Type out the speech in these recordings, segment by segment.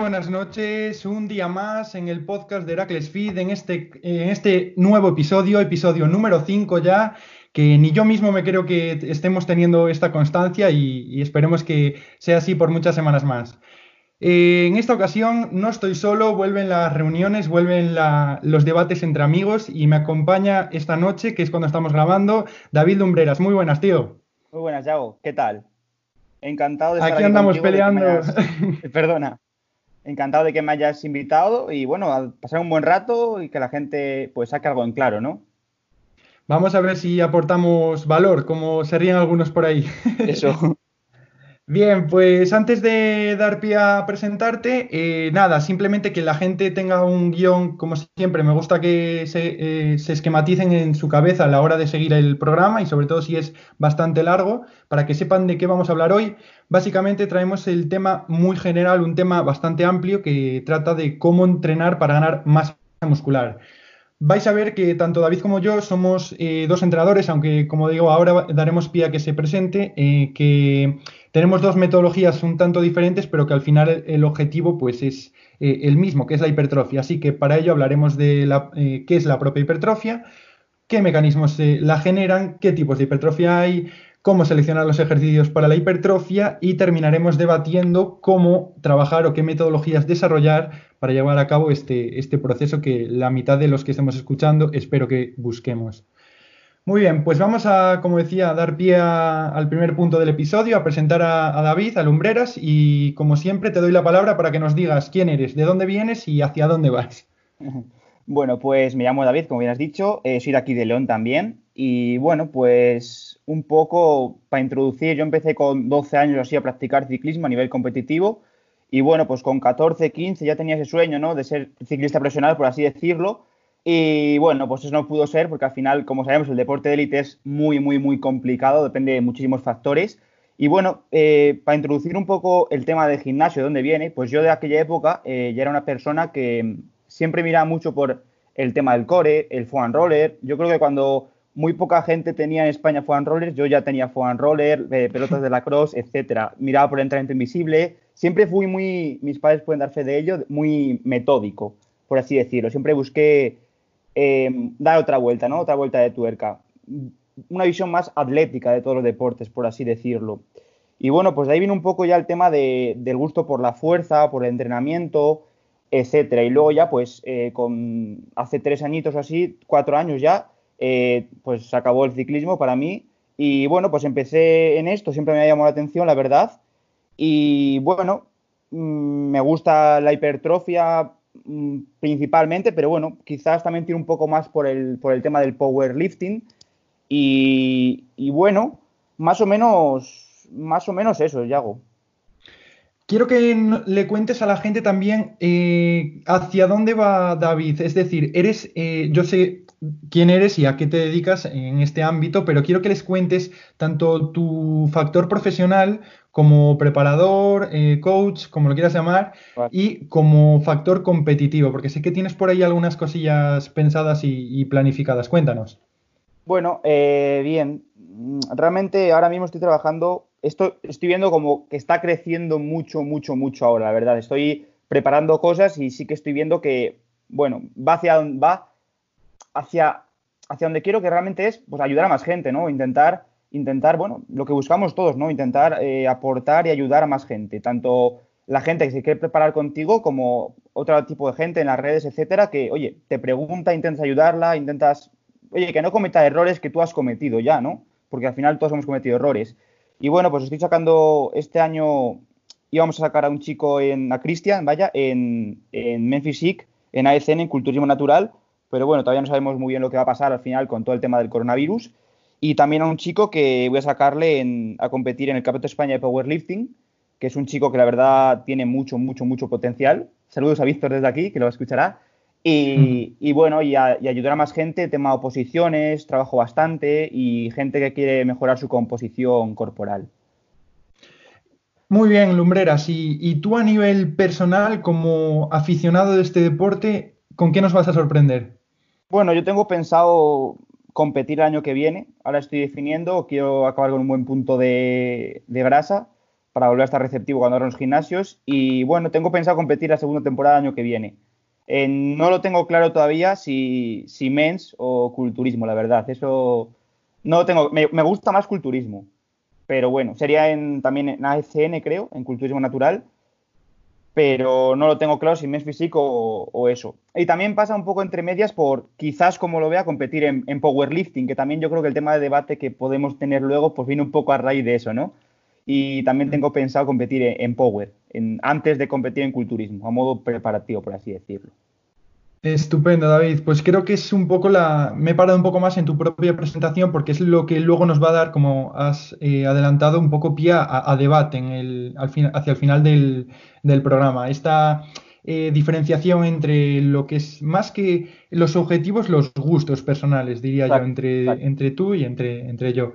Buenas noches, un día más en el podcast de Heracles Feed, en este, en este nuevo episodio, episodio número 5 ya, que ni yo mismo me creo que estemos teniendo esta constancia y, esperemos que sea así por muchas semanas más. Eh, en esta ocasión no estoy solo, vuelven las reuniones, vuelven los debates entre amigos y me acompaña esta noche, que es cuando estamos grabando, David Lumbreras. Muy buenas, tío. Muy buenas, Yago. ¿Qué tal? Encantado de estar aquí. andamos peleando. Perdona encantado de que me hayas invitado y bueno, a pasar un buen rato y que la gente pues saque algo en claro, ¿no? Vamos a ver si aportamos valor, como serían algunos por ahí. Eso. Bien, pues antes de dar pie a presentarte, eh, nada, simplemente que la gente tenga un guion, como siempre, me gusta que se, eh, se, esquematicen en su cabeza a la hora de seguir el programa y sobre todo si es bastante largo, para que sepan de qué vamos a hablar hoy. Básicamente traemos el tema muy general, un tema bastante amplio que trata de cómo entrenar para ganar masa muscular. Vais a ver que tanto David como yo somos eh, dos entrenadores, aunque como digo, ahora daremos pie a que se presente, que tenemos dos metodologías un tanto diferentes, pero que al final el, objetivo pues es eh, el mismo, que es la hipertrofia. Así que para ello hablaremos de eh, qué es la propia hipertrofia, qué mecanismos la generan, qué tipos de hipertrofia hay, cómo seleccionar los ejercicios para la hipertrofia y terminaremos debatiendo cómo trabajar o qué metodologías desarrollar para llevar a cabo este, este proceso que la mitad de los que estemos escuchando espero que busquemos. Muy bien, pues vamos a, como decía, a dar pie al primer punto del episodio, a presentar a, David, a Lumbreras, y como siempre te doy la palabra para que nos digas quién eres, de dónde vienes y hacia dónde vas. Bueno, pues me llamo David, como bien has dicho, eh, soy de aquí de León también, y bueno, pues un poco para introducir, yo empecé con 12 años así a practicar ciclismo a nivel competitivo, y bueno, pues con 14, 15 ya tenía ese sueño, ¿no? De ser ciclista profesional, por así decirlo, y bueno, pues eso no pudo ser porque al final, como sabemos, el deporte de élite es muy, muy, muy complicado, depende de muchísimos factores. Y bueno, eh, para introducir un poco el tema del gimnasio, de dónde viene, pues yo de aquella época eh, ya era una persona que siempre miraba mucho por el tema del core, el foam roller. Yo creo que cuando muy poca gente tenía en España foam rollers, yo ya tenía foam roller, eh, pelotas de la cross, etcétera. Miraba por el entrenamiento invisible. Siempre fui muy, mis padres pueden dar fe de ello, muy metódico, por así decirlo. Siempre busqué eh, dar otra vuelta, ¿no? Otra vuelta de tuerca. Una visión más atlética de todos los deportes, por así decirlo. Y bueno, pues de ahí viene un poco ya el tema del gusto por la fuerza, por el entrenamiento, etcétera. Y luego ya, pues, eh, con hace tres añitos o así, cuatro años ya, eh, pues acabó el ciclismo para mí. Y bueno, pues empecé en esto, siempre me ha llamado la atención, la verdad. Y bueno, mm, me gusta la hipertrofia Mm, principalmente, pero bueno, quizás también tiene un poco más por el, por el tema del powerlifting. Y, bueno, más o menos, más o menos eso, Yago. Quiero que le cuentes a la gente también eh, hacia dónde va David. Es decir, eres, eh, yo sé quién eres y a qué te dedicas en este ámbito, pero quiero que les cuentes tanto tu factor profesional como preparador, eh, coach, como lo quieras llamar, y como factor competitivo, porque sé que tienes por ahí algunas cosillas pensadas y, planificadas. Cuéntanos. Bueno, eh, bien, realmente ahora mismo estoy trabajando, esto, estoy viendo como que está creciendo mucho, mucho, mucho ahora, la verdad. Estoy preparando cosas y sí que estoy viendo que, bueno, va hacia, va hacia, hacia donde quiero que realmente es pues, ayudar a más gente, ¿no? Intentar intentar, bueno, lo que buscamos todos, ¿no? Intentar eh, aportar y ayudar a más gente, tanto la gente que se quiere preparar contigo como otro tipo de gente en las redes, etcétera, que, oye, te pregunta, intentas ayudarla, intentas, oye, que no cometa errores que tú has cometido ya, ¿no? Porque al final todos hemos cometido errores. Y bueno, pues estoy sacando este año, íbamos a sacar a un chico en, a Cristian, vaya, en, en Memphis en AECN, en Culturismo Natural, pero bueno, todavía no sabemos muy bien lo que va a pasar al final con todo el tema del coronavirus. Y también a un chico que voy a sacarle a competir en el Campeonato de España de Powerlifting, que es un chico que la verdad tiene mucho, mucho, mucho potencial. Saludos a Víctor desde aquí, que lo escuchará. Y, y bueno, y, ayudar a más gente, tema oposiciones, trabajo bastante y gente que quiere mejorar su composición corporal. Muy bien, Lumbreras. Y, tú a nivel personal, como aficionado de este deporte, ¿con qué nos vas a sorprender? Bueno, yo tengo pensado competir el año que viene. Ahora estoy definiendo, quiero acabar con un buen punto de, grasa para volver a estar receptivo cuando abran los gimnasios. Y bueno, tengo pensado competir la segunda temporada el año que viene. no lo tengo claro todavía si, si mens o culturismo, la verdad. Eso no lo tengo. me gusta más culturismo pero bueno, sería en, también en ACN, creo, en culturismo natural, pero no lo tengo claro si me es físico o, eso. Y también pasa un poco entre medias por, quizás como lo vea, competir en, powerlifting, que también yo creo que el tema de debate que podemos tener luego, pues viene un poco a raíz de eso, ¿no? Y también tengo pensado competir en, power, antes de competir en culturismo, a modo preparativo, por así decirlo. Estupendo, David. Pues creo que es un poco la. Me he parado un poco más en tu propia presentación porque es lo que luego nos va a dar, como has eh, adelantado, un poco pie a, debate en el, al hacia el final del, programa. Esta eh, diferenciación entre lo que es más que los objetivos, los gustos personales, diría yo, entre, entre tú y entre, entre yo.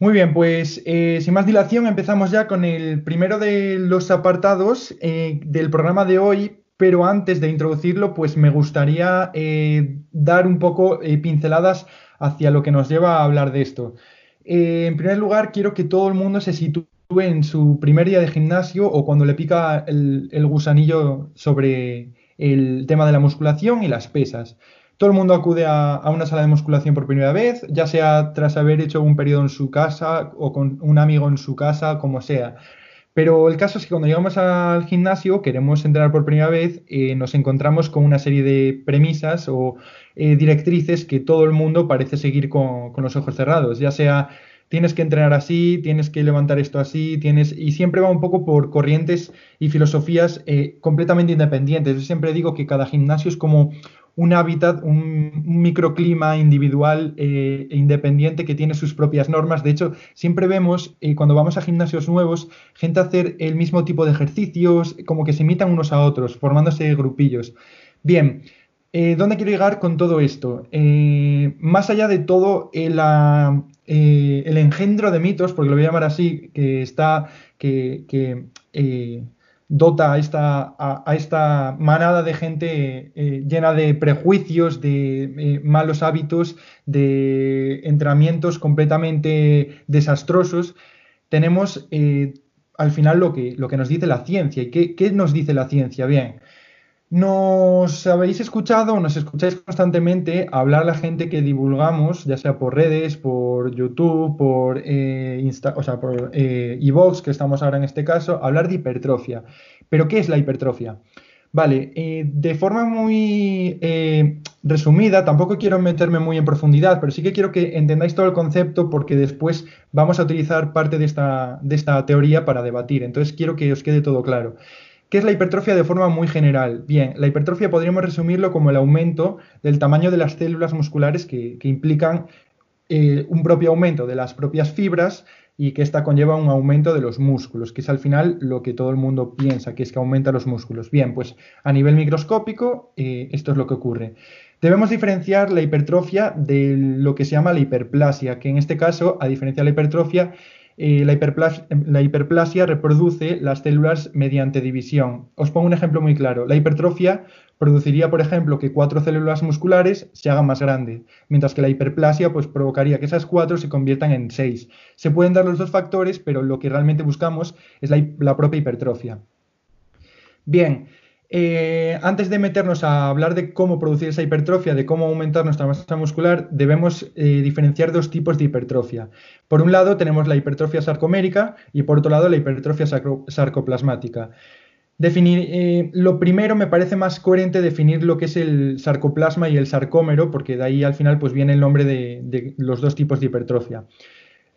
Muy bien, pues eh, sin más dilación empezamos ya con el primero de los apartados del programa de hoy, pero antes de introducirlo, pues me gustaría eh, dar un poco eh, pinceladas hacia lo que nos lleva a hablar de esto. Eh, en primer lugar, quiero que todo el mundo se sitúe en su primer día de gimnasio o cuando le pica el, gusanillo sobre el tema de la musculación y las pesas. Todo el mundo acude a, a, una sala de musculación por primera vez, ya sea tras haber hecho un periodo en su casa o con un amigo en su casa, como sea. Pero el caso es que cuando llegamos al gimnasio, queremos entrenar por primera vez, eh, nos encontramos con una serie de premisas o eh, directrices que todo el mundo parece seguir con, los ojos cerrados, ya sea tienes que entrenar así, tienes que levantar esto así, tienes y siempre va un poco por corrientes y filosofías eh, completamente independientes. Yo siempre digo que cada gimnasio es como un hábitat, un, microclima individual eh, e independiente que tiene sus propias normas. De hecho, siempre vemos eh, cuando vamos a gimnasios nuevos gente hacer el mismo tipo de ejercicios, como que se imitan unos a otros, formándose grupillos. Bien, eh, ¿dónde quiero llegar con todo esto? más allá de todo el, el, engendro de mitos, porque lo voy a llamar así, que está, que dota a esta, a, esta manada de gente eh, llena de prejuicios, de eh, malos hábitos, de entrenamientos completamente desastrosos, tenemos eh, al final lo que, lo que nos dice la ciencia. ¿Y qué, qué nos dice la ciencia? Bien, nos habéis escuchado, nos escucháis constantemente hablar la gente que divulgamos, ya sea por redes, por YouTube, por eh, Insta, o sea, por eh, que estamos ahora en este caso, hablar de hipertrofia. ¿Pero qué es la hipertrofia? Vale, eh, de forma muy eh, resumida, tampoco quiero meterme muy en profundidad, pero sí que quiero que entendáis todo el concepto porque después vamos a utilizar parte de esta, de esta teoría para debatir. Entonces quiero que os quede todo claro. ¿Qué es la hipertrofia de forma muy general? Bien, la hipertrofia podríamos resumirlo como el aumento del tamaño de las células musculares que, implican eh, un propio aumento de las propias fibras y que esta conlleva un aumento de los músculos, que es al final lo que todo el mundo piensa, que es que aumenta los músculos. Bien, pues a nivel microscópico eh, esto es lo que ocurre. Debemos diferenciar la hipertrofia de lo que se llama la hiperplasia, que en este caso, a diferencia de la hipertrofia, eh, la, hiperplasia, reproduce las células mediante división. Os pongo un ejemplo muy claro. La hipertrofia produciría, por ejemplo, que cuatro células musculares se hagan más grandes, mientras que la hiperplasia pues, provocaría que esas cuatro se conviertan en seis. Se pueden dar los dos factores, pero lo que realmente buscamos es la propia hipertrofia. Bien, eh, antes de meternos a hablar de cómo producir esa hipertrofia, de cómo aumentar nuestra masa muscular, debemos eh, diferenciar dos tipos de hipertrofia. Por un lado tenemos la hipertrofia sarcomérica y por otro lado la hipertrofia sarcoplasmática. Definir, eh, lo primero me parece más coherente definir lo que es el sarcoplasma y el sarcómero, porque de ahí al final pues, viene el nombre de los dos tipos de hipertrofia.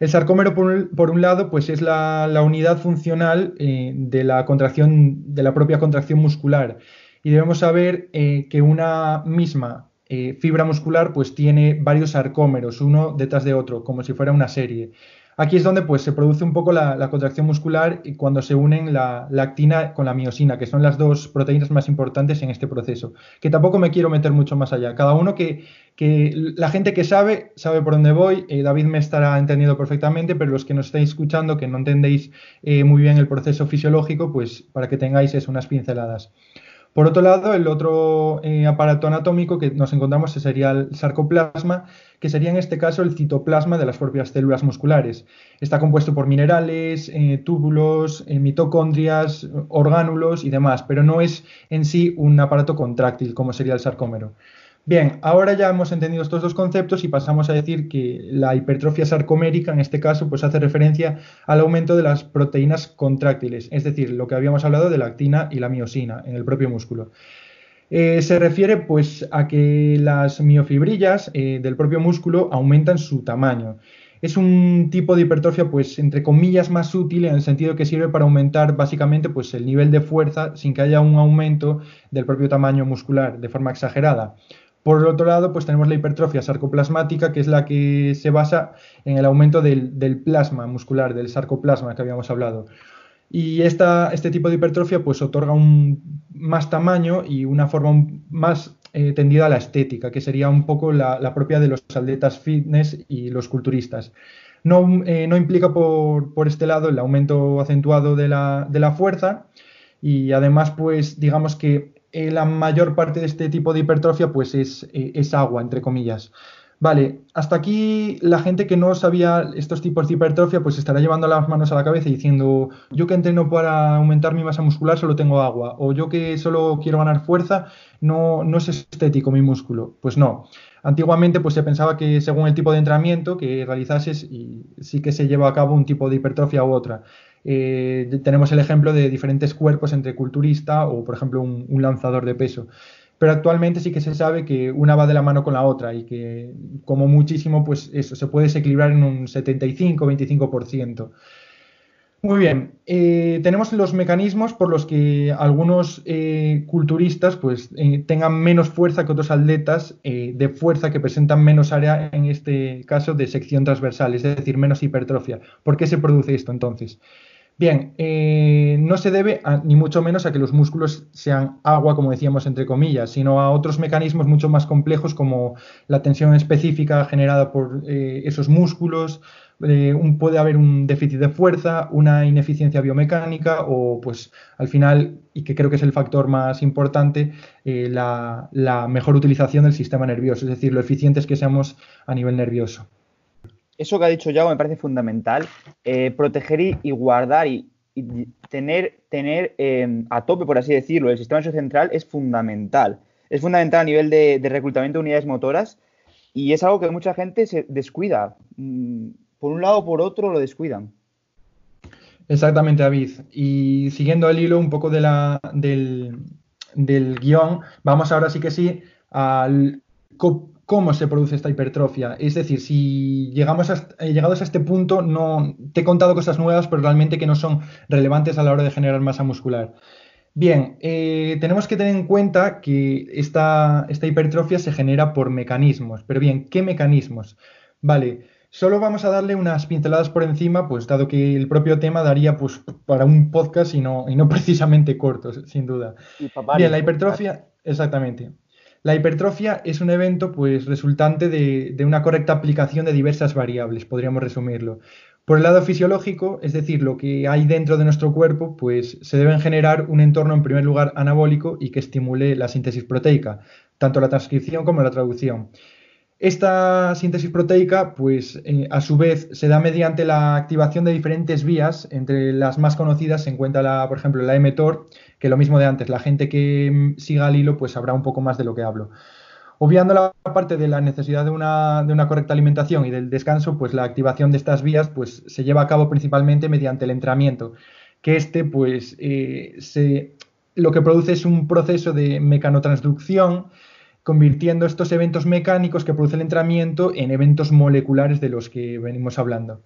El sarcómero, por un, lado, pues es la, unidad funcional eh, de la contracción, de la propia contracción muscular. Y debemos saber eh, que una misma eh, fibra muscular pues tiene varios sarcómeros, uno detrás de otro, como si fuera una serie. Aquí es donde pues, se produce un poco la, contracción muscular y cuando se unen la, actina con la miosina, que son las dos proteínas más importantes en este proceso. Que tampoco me quiero meter mucho más allá. Cada uno que, la gente que sabe, sabe por dónde voy. Eh, David me estará entendiendo perfectamente, pero los que nos estáis escuchando, que no entendéis eh, muy bien el proceso fisiológico, pues para que tengáis unas pinceladas. Por otro lado, el otro eh, aparato anatómico que nos encontramos sería el sarcoplasma, que sería en este caso el citoplasma de las propias células musculares. Está compuesto por minerales, eh, túbulos, eh, mitocondrias, orgánulos y demás, pero no es en sí un aparato contráctil como sería el sarcómero. Bien, ahora ya hemos entendido estos dos conceptos y pasamos a decir que la hipertrofia sarcomérica, en este caso, pues hace referencia al aumento de las proteínas contráctiles, es decir, lo que habíamos hablado de la actina y la miosina en el propio músculo. Eh, se refiere pues a que las miofibrillas eh, del propio músculo aumentan su tamaño. Es un tipo de hipertrofia, pues, entre comillas, más útil en el sentido que sirve para aumentar básicamente pues, el nivel de fuerza sin que haya un aumento del propio tamaño muscular de forma exagerada. Por otro lado, pues tenemos la hipertrofia sarcoplasmática, que es la que se basa en el aumento del, plasma muscular, del sarcoplasma que habíamos hablado. Y esta, este tipo de hipertrofia pues otorga un más tamaño y una forma más eh, tendida a la estética, que sería un poco la, propia de los atletas fitness y los culturistas. No, eh, no implica por, por, este lado el aumento acentuado de la, de la fuerza y además pues digamos que eh, la mayor parte de este tipo de hipertrofia pues es, eh, es, agua, entre comillas. Vale, hasta aquí la gente que no sabía estos tipos de hipertrofia pues estará llevando las manos a la cabeza y diciendo yo que entreno para aumentar mi masa muscular solo tengo agua o yo que solo quiero ganar fuerza no, no es estético mi músculo. Pues no. Antiguamente pues se pensaba que según el tipo de entrenamiento que realizases y sí que se lleva a cabo un tipo de hipertrofia u otra. Eh, tenemos el ejemplo de diferentes cuerpos entre culturista o, por ejemplo, un, lanzador de peso. Pero actualmente sí que se sabe que una va de la mano con la otra y que, como muchísimo, pues eso se puede desequilibrar en un 75-25%. Muy bien, eh, tenemos los mecanismos por los que algunos eh, culturistas pues, tengan menos fuerza que otros atletas de fuerza que presentan menos área, en este caso de sección transversal, es decir, menos hipertrofia. ¿Por qué se produce esto entonces? Bien, eh, no se debe ni mucho menos a que los músculos sean agua, como decíamos entre comillas, sino a otros mecanismos mucho más complejos como la tensión específica generada por eh, esos músculos, eh, puede haber un déficit de fuerza, una ineficiencia biomecánica o pues al final, y que creo que es el factor más importante, la, la mejor utilización del sistema nervioso, es decir, lo eficientes que seamos a nivel nervioso eso que ha dicho Yago me parece fundamental. Eh, proteger y, guardar y, tener, tener em, a tope, por así decirlo, el sistema central es fundamental. Es fundamental a nivel de, reclutamiento de unidades motoras y es algo que mucha gente se descuida. Mm, por un lado o por otro lo descuidan. Exactamente, David. Y siguiendo el hilo un poco de la, del, del guion, vamos ahora sí que sí al cómo se produce esta hipertrofia. Es decir, si llegamos a, eh, llegados a este punto, no te he contado cosas nuevas, pero realmente que no son relevantes a la hora de generar masa muscular. Bien, eh, tenemos que tener en cuenta que esta, esta hipertrofia se genera por mecanismos. Pero bien, ¿qué mecanismos? Vale, solo vamos a darle unas pinceladas por encima, pues dado que el propio tema daría pues, para un podcast y no, y no precisamente corto, sin duda. Bien, la hipertrofia, exactamente. La hipertrofia es un evento pues, resultante de, una correcta aplicación de diversas variables, podríamos resumirlo. Por el lado fisiológico, es decir, lo que hay dentro de nuestro cuerpo, pues se deben generar un entorno en primer lugar anabólico y que estimule la síntesis proteica, tanto la transcripción como la traducción. Esta síntesis proteica, pues eh, a su vez se da mediante la activación de diferentes vías, entre las más conocidas se encuentra, por ejemplo, la mTOR, que lo mismo de antes, la gente que mm, siga al hilo pues sabrá un poco más de lo que hablo. Obviando la parte de la necesidad de una, correcta alimentación y del descanso, pues la activación de estas vías pues, se lleva a cabo principalmente mediante el entrenamiento, que este pues eh, se, lo que produce es un proceso de mecanotransducción, convirtiendo estos eventos mecánicos que produce el entrenamiento en eventos moleculares de los que venimos hablando.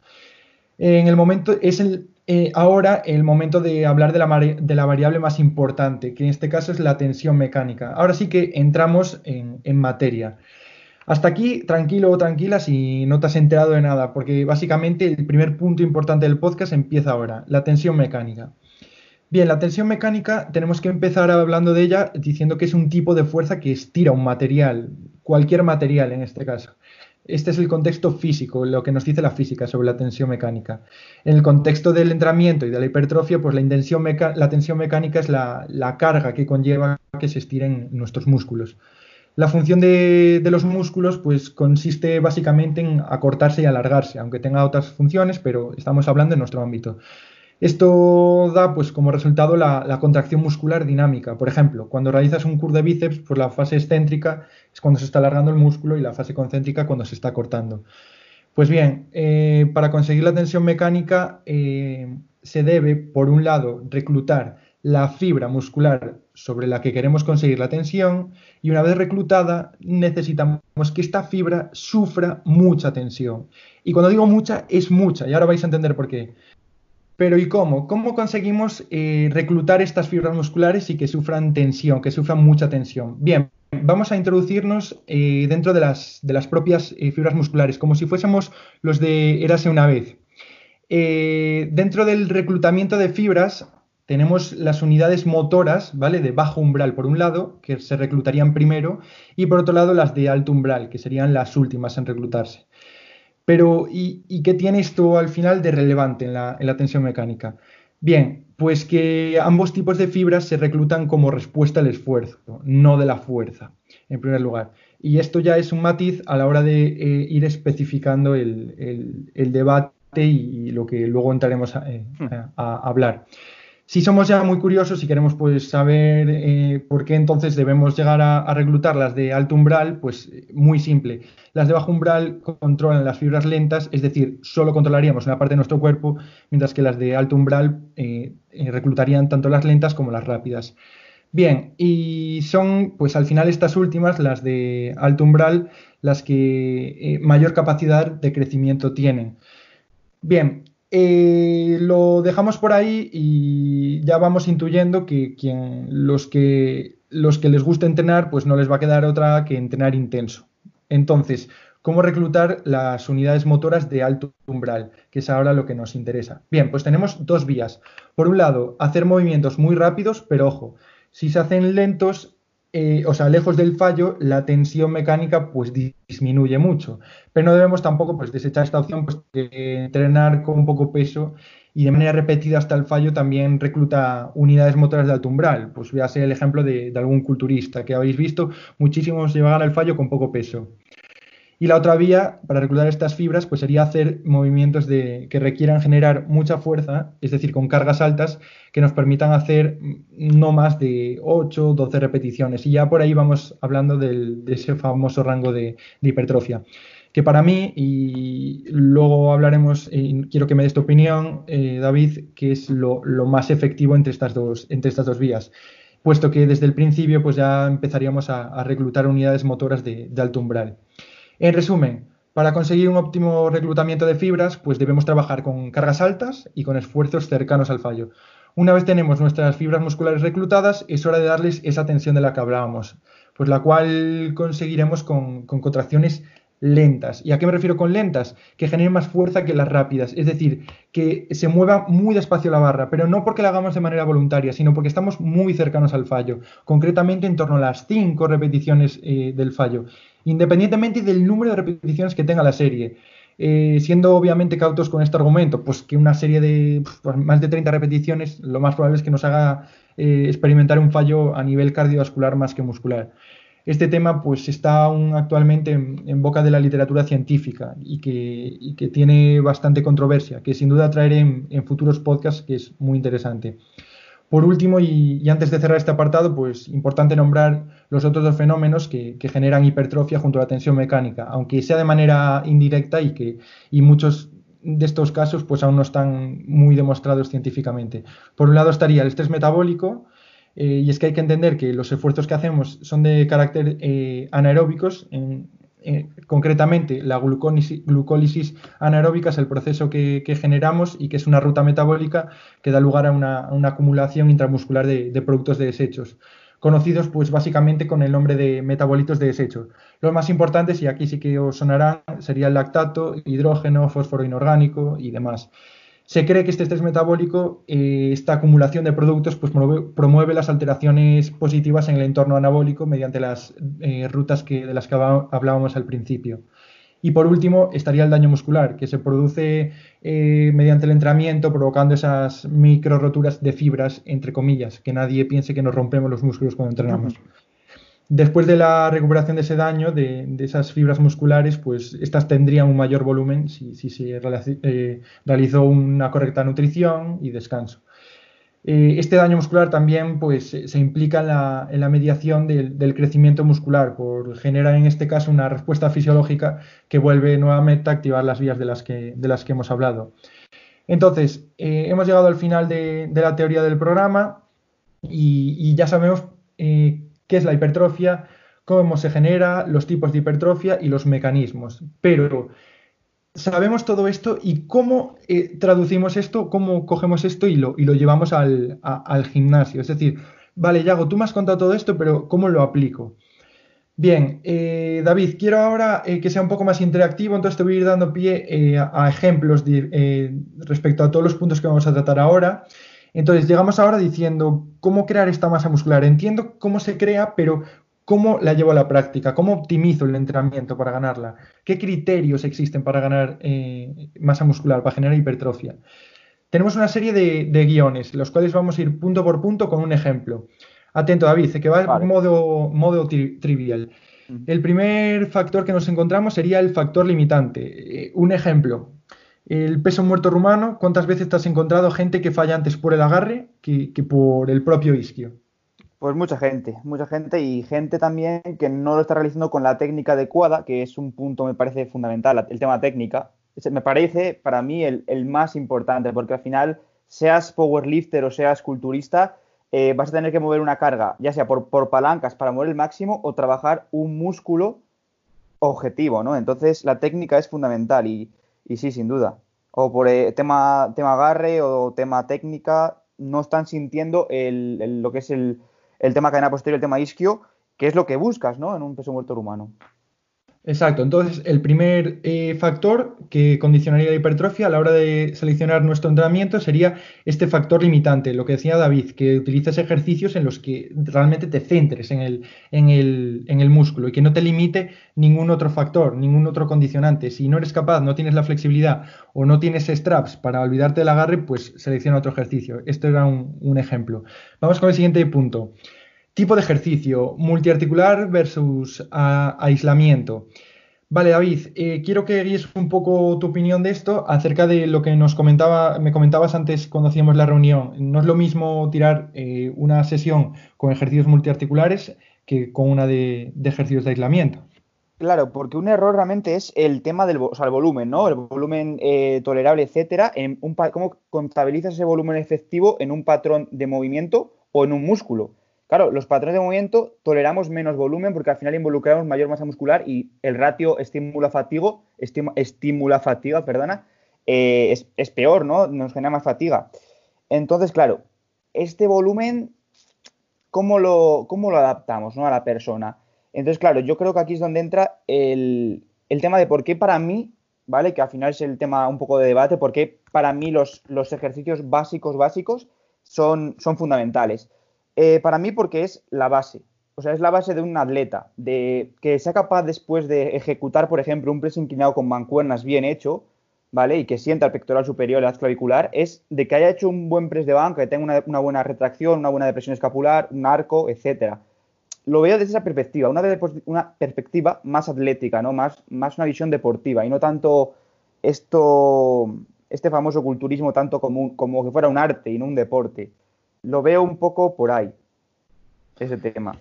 En el momento, es el, eh, ahora el momento de hablar de la, variable más importante, que en este caso es la tensión mecánica. Ahora sí que entramos en, materia. Hasta aquí, tranquilo o tranquila si no te has enterado de nada, porque básicamente el primer punto importante del podcast empieza ahora, la tensión mecánica. Bien, la tensión mecánica tenemos que empezar hablando de ella diciendo que es un tipo de fuerza que estira un material, cualquier material en este caso. Este es el contexto físico, lo que nos dice la física sobre la tensión mecánica. En el contexto del entrenamiento y de la hipertrofia, pues la, tensión mecánica es la, carga que conlleva que se estiren nuestros músculos. La función de, los músculos pues, consiste básicamente en acortarse y alargarse, aunque tenga otras funciones, pero estamos hablando en nuestro ámbito. Esto da pues, como resultado la, contracción muscular dinámica. Por ejemplo, cuando realizas un curl de bíceps, pues la fase excéntrica es cuando se está alargando el músculo y la fase concéntrica cuando se está cortando. Pues bien, eh, para conseguir la tensión mecánica eh, se debe, por un lado, reclutar la fibra muscular sobre la que queremos conseguir la tensión y una vez reclutada necesitamos que esta fibra sufra mucha tensión. Y cuando digo mucha, es mucha y ahora vais a entender por qué. Pero ¿y cómo? ¿Cómo conseguimos eh, reclutar estas fibras musculares y que sufran tensión, que sufran mucha tensión? Bien, vamos a introducirnos eh, dentro de las, de las propias eh, fibras musculares, como si fuésemos los de Érase una vez. dentro del reclutamiento de fibras tenemos las unidades motoras, ¿vale? De bajo umbral por un lado, que se reclutarían primero, y por otro lado las de alto umbral, que serían las últimas en reclutarse. Pero, ¿y, qué tiene esto al final de relevante en la, en la tensión mecánica? Bien, pues que ambos tipos de fibras se reclutan como respuesta al esfuerzo, no de la fuerza, en primer lugar. Y esto ya es un matiz a la hora de eh, ir especificando el, debate y, lo que luego entraremos a hmm. hablar. Si somos ya muy curiosos y queremos pues, saber eh, por qué entonces debemos llegar a, reclutar las de alto umbral, pues muy simple. Las de bajo umbral controlan las fibras lentas, es decir, solo controlaríamos una parte de nuestro cuerpo, mientras que las de alto umbral eh, eh, reclutarían tanto las lentas como las rápidas. Bien, y son pues al final estas últimas, las de alto umbral, las que mayor capacidad de crecimiento tienen. Bien, eh, lo dejamos por ahí y ya vamos intuyendo que los, que los que les gusta entrenar, pues no les va a quedar otra que entrenar intenso. Entonces, ¿cómo reclutar las unidades motoras de alto umbral? Que es ahora lo que nos interesa. Bien, pues tenemos dos vías. Por un lado, hacer movimientos muy rápidos, pero ojo, si se hacen lentos, eh, o sea, lejos del fallo, la tensión mecánica pues disminuye mucho. Pero no debemos tampoco pues, desechar esta opción, pues entrenar con poco peso y de manera repetida hasta el fallo también recluta unidades motoras de alto umbral. Pues voy a ser el ejemplo de, de algún culturista que habéis visto, muchísimos llegan al fallo con poco peso. Y la otra vía para reclutar estas fibras pues sería hacer movimientos de, que requieran generar mucha fuerza, es decir, con cargas altas que nos permitan hacer no más de 8 o 12 repeticiones. Y ya por ahí vamos hablando de ese famoso rango de, hipertrofia. Que para mí, y luego hablaremos, y quiero que me des tu opinión, eh, David, que es lo, más efectivo entre estas dos, entre estas dos vías puesto que desde el principio pues ya empezaríamos a, reclutar unidades motoras de alto umbral. En resumen, para conseguir un óptimo reclutamiento de fibras, pues debemos trabajar con cargas altas y con esfuerzos cercanos al fallo. Una vez tenemos nuestras fibras musculares reclutadas, es hora de darles esa tensión de la que hablábamos, pues la cual conseguiremos con, con contracciones lentas. ¿Y a qué me refiero con lentas? Que generen más fuerza que las rápidas, es decir, que se mueva muy despacio la barra, pero no porque la hagamos de manera voluntaria, sino porque estamos muy cercanos al fallo, concretamente en torno a las 5 repeticiones eh, del fallo independientemente del número de repeticiones que tenga la serie. Eh, siendo obviamente cautos con este argumento, pues que una serie de pues, más de 30 repeticiones, lo más probable es que nos haga eh, experimentar un fallo a nivel cardiovascular más que muscular. Este tema pues está aún actualmente en, boca de la literatura científica y que, que, tiene bastante controversia, que sin duda traeré en futuros podcasts, que es muy interesante. Por último, y, antes de cerrar este apartado, pues importante nombrar los otros dos fenómenos que, generan hipertrofia junto a la tensión mecánica, aunque sea de manera indirecta y que y muchos de estos casos pues aún no están muy demostrados científicamente. Por un lado estaría el estrés metabólico, eh, y es que hay que entender que los esfuerzos que hacemos son de carácter eh, anaeróbicos, eh, concretamente, la glucólisis, anaeróbica es el proceso que, generamos y que es una ruta metabólica que da lugar a una, acumulación intramuscular de, productos de desechos. Conocidos pues básicamente con el nombre de metabolitos de desecho. Los más importantes, y aquí sí que os sonarán, sería el lactato, hidrógeno, fósforo inorgánico y demás. Se cree que este estrés metabólico, eh, esta acumulación de productos, pues promueve, las alteraciones positivas en el entorno anabólico mediante las eh, rutas que, de las que hablábamos al principio. Y por último, estaría el daño muscular, que se produce eh, mediante el entrenamiento, provocando esas micro roturas de fibras, entre comillas, que nadie piense que nos rompemos los músculos cuando entrenamos. Después de la recuperación de ese daño, de, esas fibras musculares, pues estas tendrían un mayor volumen si, se eh, realizó una correcta nutrición y descanso. Eh, este daño muscular también pues, se implica en la, mediación del, crecimiento muscular, por generar en este caso una respuesta fisiológica que vuelve nuevamente a activar las vías de las que, de las que hemos hablado. Entonces, eh, hemos llegado al final de, la teoría del programa y, ya sabemos qué es la hipertrofia, cómo se genera, los tipos de hipertrofia y los mecanismos. Pero sabemos todo esto y cómo eh, traducimos esto, cómo cogemos esto y lo, y lo llevamos al, gimnasio. Es decir, vale, Yago, tú me has contado todo esto, pero ¿cómo lo aplico? Bien, eh, David, quiero ahora eh, que sea un poco más interactivo, entonces te voy a ir dando pie a, ejemplos respecto a todos los puntos que vamos a tratar ahora. Entonces, llegamos ahora diciendo cómo crear esta masa muscular. Entiendo cómo se crea, pero ¿cómo la llevo a la práctica? ¿Cómo optimizo el entrenamiento para ganarla? ¿Qué criterios existen para ganar eh, masa muscular, para generar hipertrofia? Tenemos una serie de, guiones, los cuales vamos a ir punto por punto con un ejemplo. Atento, David, que va en modo, modo trivial. El primer factor que nos encontramos sería el factor limitante. Eh, un ejemplo, el peso muerto rumano, ¿cuántas veces te has encontrado gente que falla antes por el agarre que, por el propio isquio? Pues mucha gente, mucha gente y gente también que no lo está realizando con la técnica adecuada, que es un punto, me parece fundamental, el tema técnica. Me parece para mí el, más importante, porque al final, seas powerlifter o seas culturista, eh, vas a tener que mover una carga, ya sea por, por palancas para mover el máximo o trabajar un músculo objetivo, ¿no? Entonces, la técnica es fundamental y y sí, sin duda. O por eh, tema, tema agarre o tema técnica, no están sintiendo lo que es el, el tema cadena posterior, el tema isquio, que es lo que buscas, ¿no? En un peso muerto humano. Exacto, entonces el primer eh, factor que condicionaría la hipertrofia a la hora de seleccionar nuestro entrenamiento sería este factor limitante, lo que decía David, que utilices ejercicios en los que realmente te centres en el, en el, en el músculo y que no te limite ningún otro factor, ningún otro condicionante. Si no eres capaz, no tienes la flexibilidad o no tienes straps para olvidarte del agarre, pues selecciona otro ejercicio. Esto era un, un ejemplo. Vamos con el siguiente punto. Tipo de ejercicio, multiarticular versus aislamiento. Vale, David, eh, quiero que guíes un poco tu opinión de esto acerca de lo que nos comentaba, me comentabas antes cuando hacíamos la reunión. No es lo mismo tirar eh, una sesión con ejercicios multiarticulares que con una de, ejercicios de aislamiento. Claro, porque un error realmente es el tema del volumen, ¿no? El volumen eh, tolerable, etcétera. En un, ¿Cómo contabilizas ese volumen efectivo en un patrón de movimiento o en un músculo? Claro, los patrones de movimiento toleramos menos volumen porque al final involucramos mayor masa muscular y el ratio estímulo-fatigo, estímula-fatiga, perdona, eh, es, peor, ¿no? Nos genera más fatiga. Entonces, claro, este volumen, ¿cómo lo, cómo lo adaptamos ¿no? a la persona? Entonces, claro, yo creo que aquí es donde entra el, tema de por qué para mí, ¿vale? Que al final es el tema un poco de debate, por qué para mí los, los ejercicios básicos, básicos son, son fundamentales. Eh, para mí porque es la base. O sea, es la base de un atleta, de que sea capaz después de ejecutar, por ejemplo, un press inclinado con mancuernas bien hecho, ¿vale? Y que sienta el pectoral superior, el clavicular, es de que haya hecho un buen press de banca, que tenga una, buena retracción, una buena depresión escapular, un arco, etcétera. Lo veo desde esa perspectiva, una, una perspectiva más atlética, ¿no? Más, más una visión deportiva y no tanto esto, este famoso culturismo tanto como, como que fuera un arte y no un deporte lo veo un poco por ahí, ese tema.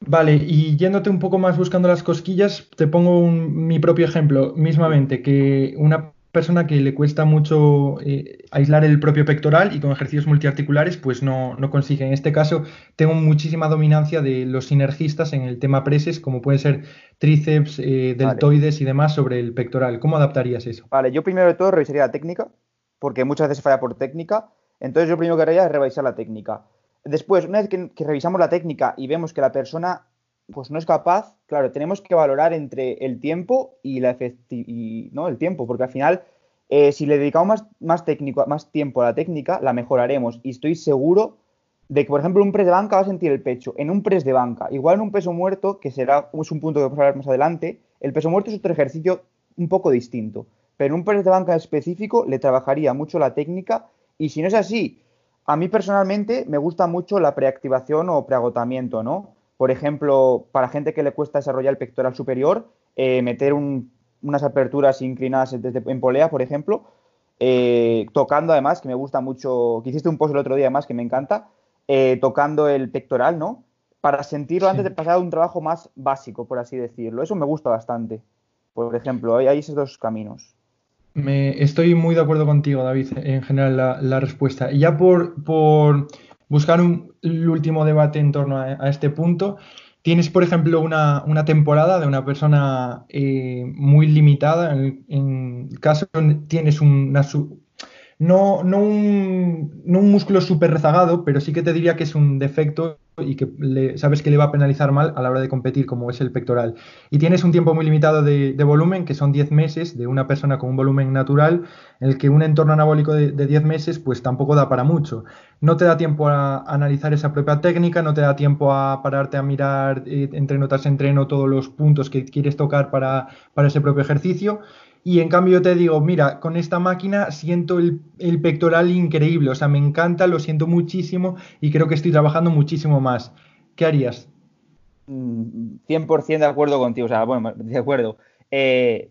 Vale, y yéndote un poco más buscando las cosquillas, te pongo mi propio ejemplo, mismamente, que una persona que le cuesta mucho eh, aislar el propio pectoral y con ejercicios multiarticulares, pues no, consigue. En este caso, tengo muchísima dominancia de los sinergistas en el tema preses, como pueden ser tríceps, eh, deltoides y demás sobre el pectoral. ¿Cómo adaptarías eso? Vale, yo primero de todo revisaría la técnica, porque muchas veces falla por técnica. Entonces yo primero que haría es revisar la técnica. Después, una vez que, revisamos la técnica y vemos que la persona pues no es capaz, claro, tenemos que valorar entre el tiempo y la efectividad, ¿no? El tiempo, porque al final, eh, si le dedicamos más, más, técnico, más tiempo a la técnica, la mejoraremos. Y estoy seguro de que, por ejemplo, un press de banca va a sentir el pecho. En un press de banca, igual en un peso muerto, que será un punto que vamos a hablar más adelante, el peso muerto es otro ejercicio un poco distinto. Pero en un press de banca específico le trabajaría mucho la técnica y si no es así, a mí personalmente me gusta mucho la preactivación o preagotamiento, ¿no? Por ejemplo, para gente que le cuesta desarrollar el pectoral superior, eh, meter unas aperturas inclinadas desde, en polea, por ejemplo, eh, tocando además, que me gusta mucho, que hiciste un post el otro día más que me encanta, eh, tocando el pectoral, ¿no? Para sentirlo antes de pasar a un trabajo más básico, por así decirlo. Eso me gusta bastante. Por ejemplo, hay esos dos caminos. Me, estoy muy de acuerdo contigo, David, en general la, respuesta. Y ya por, buscar un, el último debate en torno a, este punto, tienes, por ejemplo, una, temporada de una persona eh, muy limitada. En, el caso tienes una, no, no, un, no un músculo súper rezagado, pero sí que te diría que es un defecto y que sabes que le va a penalizar mal a la hora de competir, como es el pectoral. Y tienes un tiempo muy limitado de, volumen, que son 10 meses, de una persona con un volumen natural, en el que un entorno anabólico de, 10 meses, pues tampoco da para mucho. No te da tiempo a, analizar esa propia técnica, no te da tiempo a pararte a mirar eh, entreno tras entreno todos los puntos que quieres tocar para, para ese propio ejercicio. Y en cambio yo te digo, mira, con esta máquina siento el, pectoral increíble, o sea, me encanta, lo siento muchísimo y creo que estoy trabajando muchísimo más. ¿Qué harías? 100% mm, de acuerdo contigo, o sea, bueno, de acuerdo. Eh,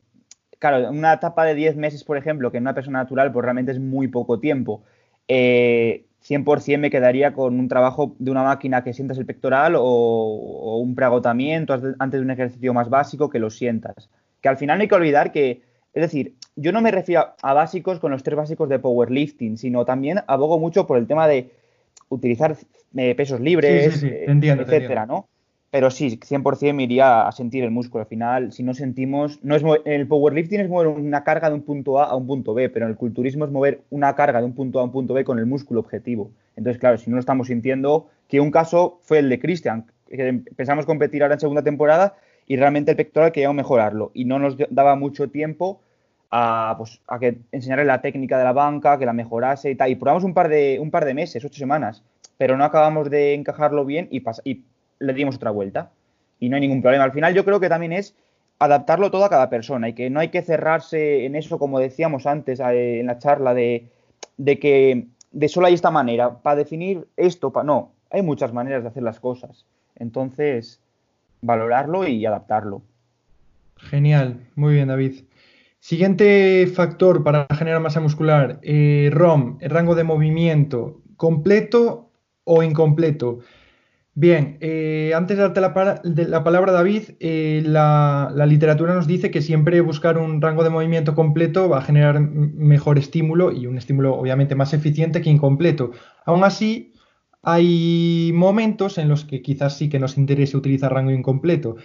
claro, una etapa de 10 meses, por ejemplo, que en una persona natural, pues realmente es muy poco tiempo. 100% eh, me quedaría con un trabajo de una máquina que sientas el pectoral o, o un preagotamiento antes de un ejercicio más básico que lo sientas. Que al final no hay que olvidar que es decir, yo no me refiero a básicos con los tres básicos de powerlifting, sino también abogo mucho por el tema de utilizar eh, pesos libres, eh, etcétera, ¿no? Pero sí, 100% me iría a sentir el músculo. Al final, si no sentimos, no es el powerlifting es mover una carga de un punto A a un punto B, pero en el culturismo es mover una carga de un punto A a un punto B con el músculo objetivo. Entonces, claro, si no lo estamos sintiendo, que un caso fue el de Christian, que empezamos a competir ahora en segunda temporada y realmente el pectoral queríamos mejorarlo y no nos daba mucho tiempo a, pues, a que enseñarle la técnica de la banca, que la mejorase y tal. Y probamos un par de, un par de meses, ocho semanas, pero no acabamos de encajarlo bien y, y le dimos otra vuelta. Y no hay ningún problema. Al final yo creo que también es adaptarlo todo a cada persona y que no hay que cerrarse en eso, como decíamos antes en la charla, de, de que de solo hay esta manera. Para definir esto, para no, hay muchas maneras de hacer las cosas. Entonces, valorarlo y adaptarlo. Genial, muy bien David. Siguiente factor para generar masa muscular, eh, ROM, el rango de movimiento, completo o incompleto. Bien, eh, antes de darte la, palabra, David, eh, la, literatura nos dice que siempre buscar un rango de movimiento completo va a generar mejor estímulo y un estímulo obviamente más eficiente que incompleto. Aún así, hay momentos en los que quizás sí que nos interese utilizar rango incompleto.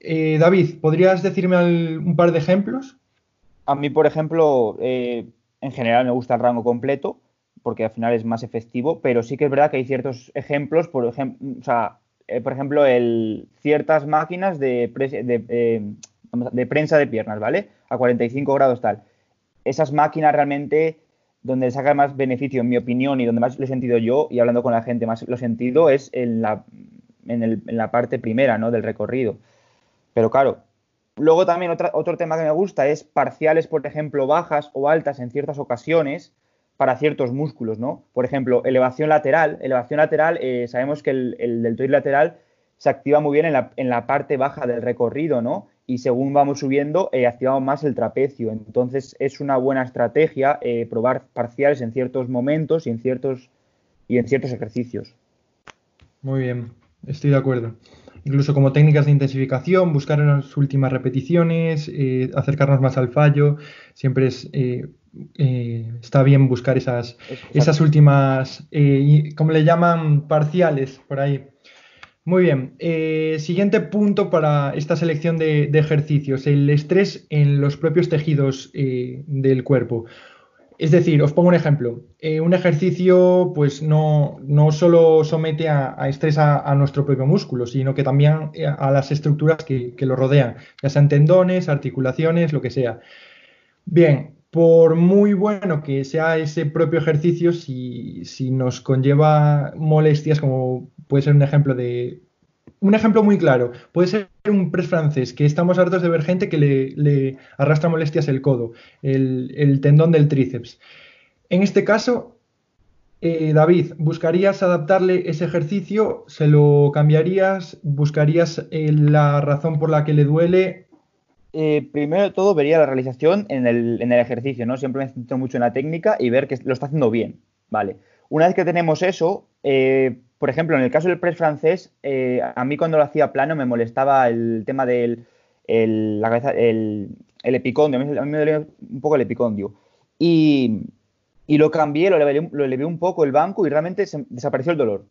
Eh, David, ¿podrías decirme un par de ejemplos? A mí, por ejemplo, eh, en general me gusta el rango completo, porque al final es más efectivo, pero sí que es verdad que hay ciertos ejemplos, por, ejemplo, eh, por ejemplo, el, ciertas máquinas de, de prensa de piernas, ¿vale? A 45 grados tal. Esas máquinas realmente donde saca más beneficio, en mi opinión, y donde más lo he sentido yo, y hablando con la gente más lo he sentido, es en la, en, la parte primera ¿no? del recorrido. Pero claro, luego también otro tema que me gusta es parciales, por ejemplo, bajas o altas en ciertas ocasiones para ciertos músculos, ¿no? Por ejemplo, elevación lateral. Elevación lateral, eh, sabemos que el, el deltoid lateral se activa muy bien en la, en la parte baja del recorrido, ¿no? Y según vamos subiendo eh, activamos más el trapecio. Entonces es una buena estrategia eh, probar parciales en ciertos momentos y en ciertos, y en ciertos ejercicios. Muy bien, estoy de acuerdo. Incluso como técnicas de intensificación, buscar las últimas repeticiones, eh, acercarnos más al fallo, siempre es, está bien buscar esas, esas últimas, ¿cómo le llaman? Parciales por ahí. Muy bien. Eh, siguiente punto para esta selección de, ejercicios, el estrés en los propios tejidos eh, del cuerpo. Es decir, os pongo un ejemplo. Eh, un ejercicio pues no, no solo somete a, estrés a, nuestro propio músculo, sino que también a las estructuras que, lo rodean, ya sean tendones, articulaciones, lo que sea. Bien, por muy bueno que sea ese propio ejercicio, si, nos conlleva molestias, como puede ser un ejemplo de un ejemplo muy claro, puede ser un press francés, que estamos hartos de ver gente que le, arrastra molestias el codo, el, tendón del tríceps. En este caso, eh, David, ¿buscarías adaptarle ese ejercicio? ¿Se lo cambiarías? ¿Buscarías eh, la razón por la que le duele? Eh, primero de todo vería la realización en el, ejercicio, ¿no? Siempre me centro mucho en la técnica y ver que lo está haciendo bien, ¿vale? Una vez que tenemos eso, por ejemplo, en el caso del press francés, eh, a mí cuando lo hacía plano me molestaba el tema del el, la cabeza, el, epicondio. A mí, me dolía un poco el epicondio. Y, lo cambié, lo elevé, un poco el banco y realmente desapareció el dolor.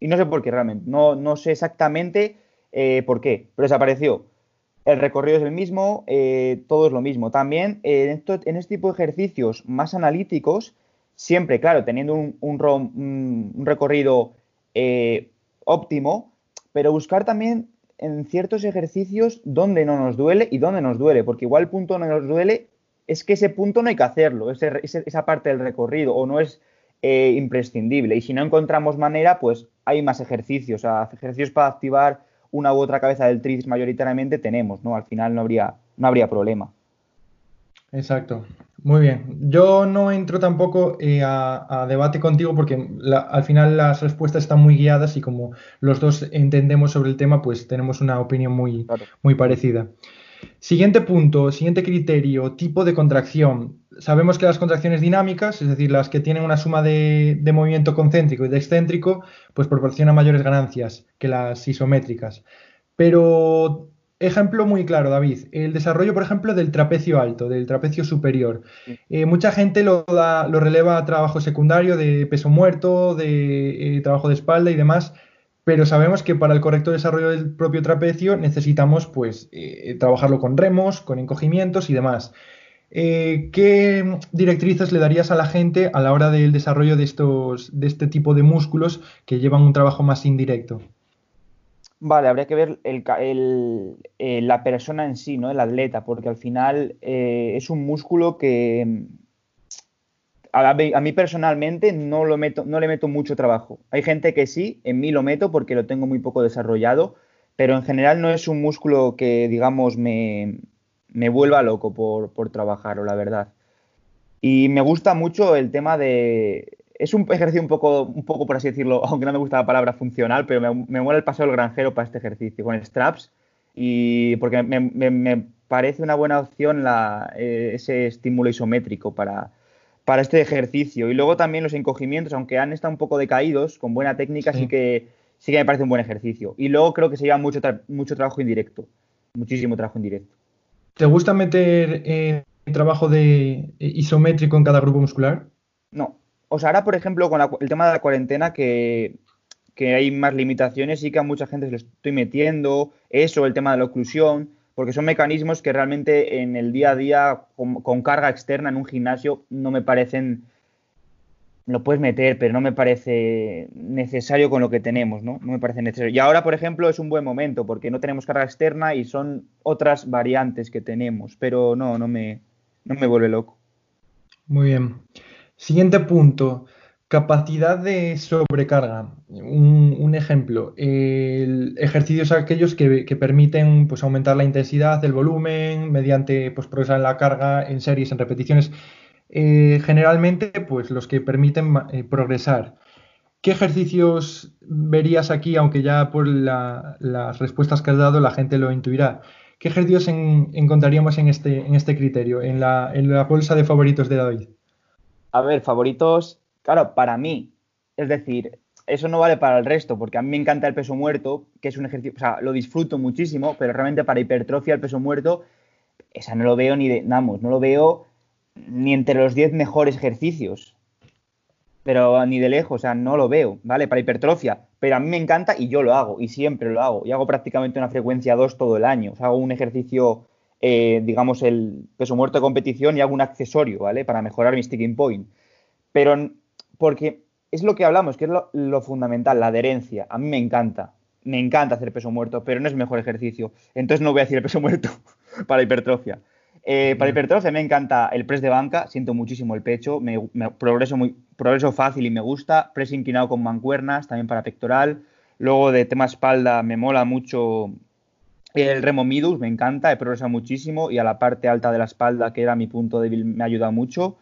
Y no sé por qué realmente. No, no sé exactamente eh, por qué, pero desapareció. El recorrido es el mismo, eh, todo es lo mismo. También en, en este tipo de ejercicios más analíticos, siempre, claro, teniendo un, un, recorrido eh, óptimo, pero buscar también en ciertos ejercicios dónde no nos duele y dónde nos duele, porque igual el punto no nos duele es que ese punto no hay que hacerlo, esa parte del recorrido o no es eh, imprescindible. Y si no encontramos manera, pues hay más ejercicios, ejercicios para activar una u otra cabeza del tríceps mayoritariamente tenemos, ¿no? Al final no habría, no habría problema. Exacto. Muy bien. Yo no entro tampoco eh, a, debate contigo porque al final las respuestas están muy guiadas y como los dos entendemos sobre el tema, pues tenemos una opinión muy, muy parecida. Siguiente punto, siguiente criterio, tipo de contracción. Sabemos que las contracciones dinámicas, es decir, las que tienen una suma de, de movimiento concéntrico y de excéntrico, pues proporcionan mayores ganancias que las isométricas. Pero Ejemplo muy claro, David. El desarrollo, por ejemplo, del trapecio alto, del trapecio superior. Eh, mucha gente lo, lo, releva a trabajo secundario de peso muerto, de eh, trabajo de espalda y demás, pero sabemos que para el correcto desarrollo del propio trapecio necesitamos pues eh, trabajarlo con remos, con encogimientos y demás. ¿Qué directrices le darías a la gente a la hora del desarrollo de, estos, de este tipo de músculos que llevan un trabajo más indirecto? Vale, habría que ver el, eh, la persona en sí, ¿no? El atleta, porque al final eh, es un músculo que a, mí personalmente no, lo meto, no le meto mucho trabajo. Hay gente que sí, en mí lo meto porque lo tengo muy poco desarrollado, pero en general no es un músculo que, digamos, me, me vuelva loco por, por trabajarlo, la verdad. Y me gusta mucho el tema de es un ejercicio un poco, un poco, por así decirlo, aunque no me gusta la palabra funcional, pero me, me muere el paso del granjero para este ejercicio, con straps, y porque me, parece una buena opción la, eh, ese estímulo isométrico para, para este ejercicio. Y luego también los encogimientos, aunque han estado un poco decaídos, con buena técnica, sí, que, sí que me parece un buen ejercicio. Y luego creo que se lleva mucho, mucho trabajo indirecto, muchísimo trabajo indirecto. ¿Te gusta meter eh, trabajo de isométrico en cada grupo muscular? No, o sea, ahora, por ejemplo, con el tema de la cuarentena, que, hay más limitaciones, y que a mucha gente se lo estoy metiendo, eso, el tema de la oclusión, porque son mecanismos que realmente en el día a día, con, carga externa en un gimnasio, no me parecen, lo puedes meter, pero no me parece necesario con lo que tenemos, ¿no? No me parece necesario. Y ahora, por ejemplo, es un buen momento, porque no tenemos carga externa y son otras variantes que tenemos, pero no, no me, no me vuelve loco. Muy bien. Siguiente punto, capacidad de sobrecarga. Un, ejemplo, ejercicios aquellos que, permiten pues, aumentar la intensidad, el volumen, mediante pues, progresar en la carga, en series, en repeticiones. Eh, generalmente, pues los que permiten eh, progresar. ¿Qué ejercicios verías aquí, aunque ya por las respuestas que has dado la gente lo intuirá? ¿Qué ejercicios encontraríamos en este, este criterio, en la, en la bolsa de favoritos de David? A ver, favoritos, claro, para mí. Es decir, eso no vale para el resto, porque a mí me encanta el peso muerto, que es un ejercicio, o sea, lo disfruto muchísimo, pero realmente para hipertrofia el peso muerto, esa no lo veo ni de, vamos, no lo veo ni entre los 10 mejores ejercicios. Pero ni de lejos, o sea, no lo veo, ¿vale? Para hipertrofia. Pero a mí me encanta y yo lo hago, y siempre lo hago. Y hago prácticamente una frecuencia 2 todo el año. O sea, hago un ejercicio eh, digamos, el peso muerto de competición y hago un accesorio, ¿vale? Para mejorar mi sticking point. Pero porque es lo que hablamos, que es lo, fundamental, la adherencia. A mí me encanta, me encanta hacer peso muerto, pero no es mejor ejercicio. Entonces no voy a decir peso muerto para hipertrofia. Eh, para hipertrofia me encanta el press de banca, siento muchísimo el pecho, me, progreso, muy, progreso fácil y me gusta. Press inclinado con mancuernas, también para pectoral. Luego de tema espalda me mola mucho el remo midus me encanta, he progresado muchísimo y a la parte alta de la espalda, que era mi punto débil, me ha ayudado mucho.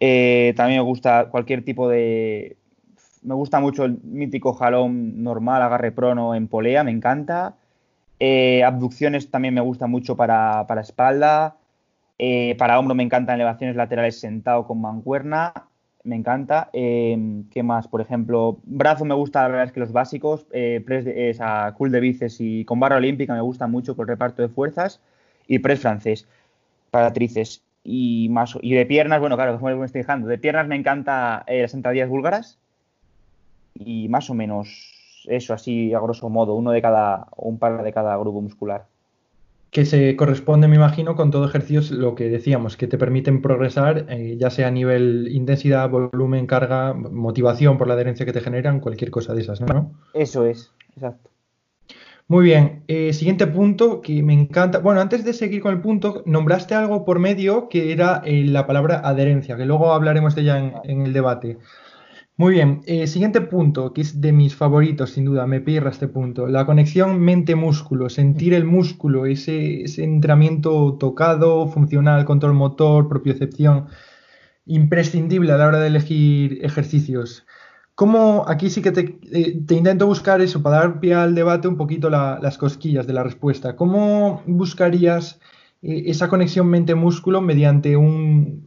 Eh, también me gusta cualquier tipo de... Me gusta mucho el mítico jalón normal, agarre prono en polea, me encanta. Eh, abducciones también me gusta mucho para, espalda. Eh, para hombro me encantan elevaciones laterales sentado con mancuerna me encanta. Eh, ¿Qué más? Por ejemplo, brazo me gusta, la verdad es que los básicos, eh, press de, esa cool de bíceps y con barra olímpica me gusta mucho con reparto de fuerzas y press francés para tríceps. Y, más, y de piernas, bueno, claro, como me estoy dejando, de piernas me encanta las sentadillas búlgaras y más o menos eso, así a grosso modo, uno de cada, un par de cada grupo muscular que se corresponde, me imagino, con todo ejercicios, lo que decíamos, que te permiten progresar, eh, ya sea a nivel intensidad, volumen, carga, motivación por la adherencia que te generan, cualquier cosa de esas, ¿no? Eso es, exacto. Muy bien, eh, siguiente punto que me encanta. Bueno, antes de seguir con el punto, nombraste algo por medio que era eh, la palabra adherencia, que luego hablaremos de ella en, en el debate. Muy bien, eh, siguiente punto, que es de mis favoritos, sin duda, me pirra este punto. La conexión mente-músculo, sentir el músculo, ese, entrenamiento tocado, funcional, control motor, propiocepción, imprescindible a la hora de elegir ejercicios. ¿Cómo, aquí sí que te, eh, intento buscar eso, para dar pie al debate un poquito las cosquillas de la respuesta. ¿Cómo buscarías eh, esa conexión mente-músculo mediante un,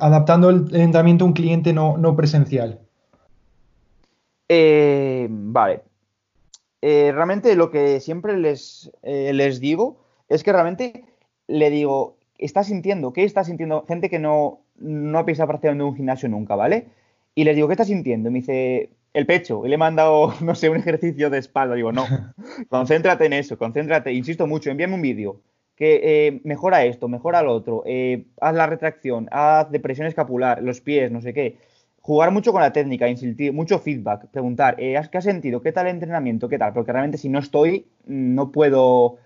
adaptando el entrenamiento a un cliente no presencial? Eh, vale. Eh, realmente lo que siempre les, eh, les digo es que realmente le digo, está sintiendo? ¿Qué está sintiendo? Gente que no, no ha pisado prácticamente un gimnasio nunca, ¿vale? Y les digo, ¿qué está sintiendo? me dice, el pecho. Y le he mandado, no sé, un ejercicio de espalda. Digo, no, concéntrate en eso, concéntrate. Insisto mucho, envíame un vídeo que mejora esto, mejora lo otro, haz la retracción, haz depresión escapular, los pies, no sé qué jugar mucho con la técnica, insistir, mucho feedback, preguntar, eh, ¿qué has sentido? ¿Qué tal el entrenamiento? ¿Qué tal? Porque realmente si no estoy, no puedo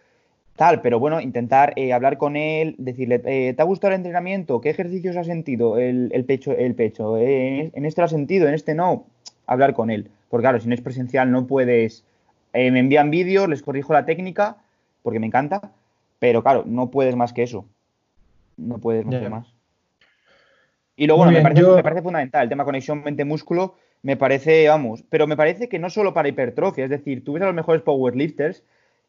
tal, pero bueno, intentar eh, hablar con él, decirle, eh, ¿te ha gustado el entrenamiento? ¿Qué ejercicios has sentido? El, pecho, el pecho. ¿En este lo has sentido? ¿En este no? Hablar con él. Porque claro, si no es presencial no puedes... me envían vídeos, les corrijo la técnica, porque me encanta, pero claro, no puedes más que eso. No puedes más. Y luego, bueno, me, parece, fundamental el tema conexión mente-músculo, me parece, vamos, pero me parece que no solo para hipertrofia, es decir, tú ves a los mejores powerlifters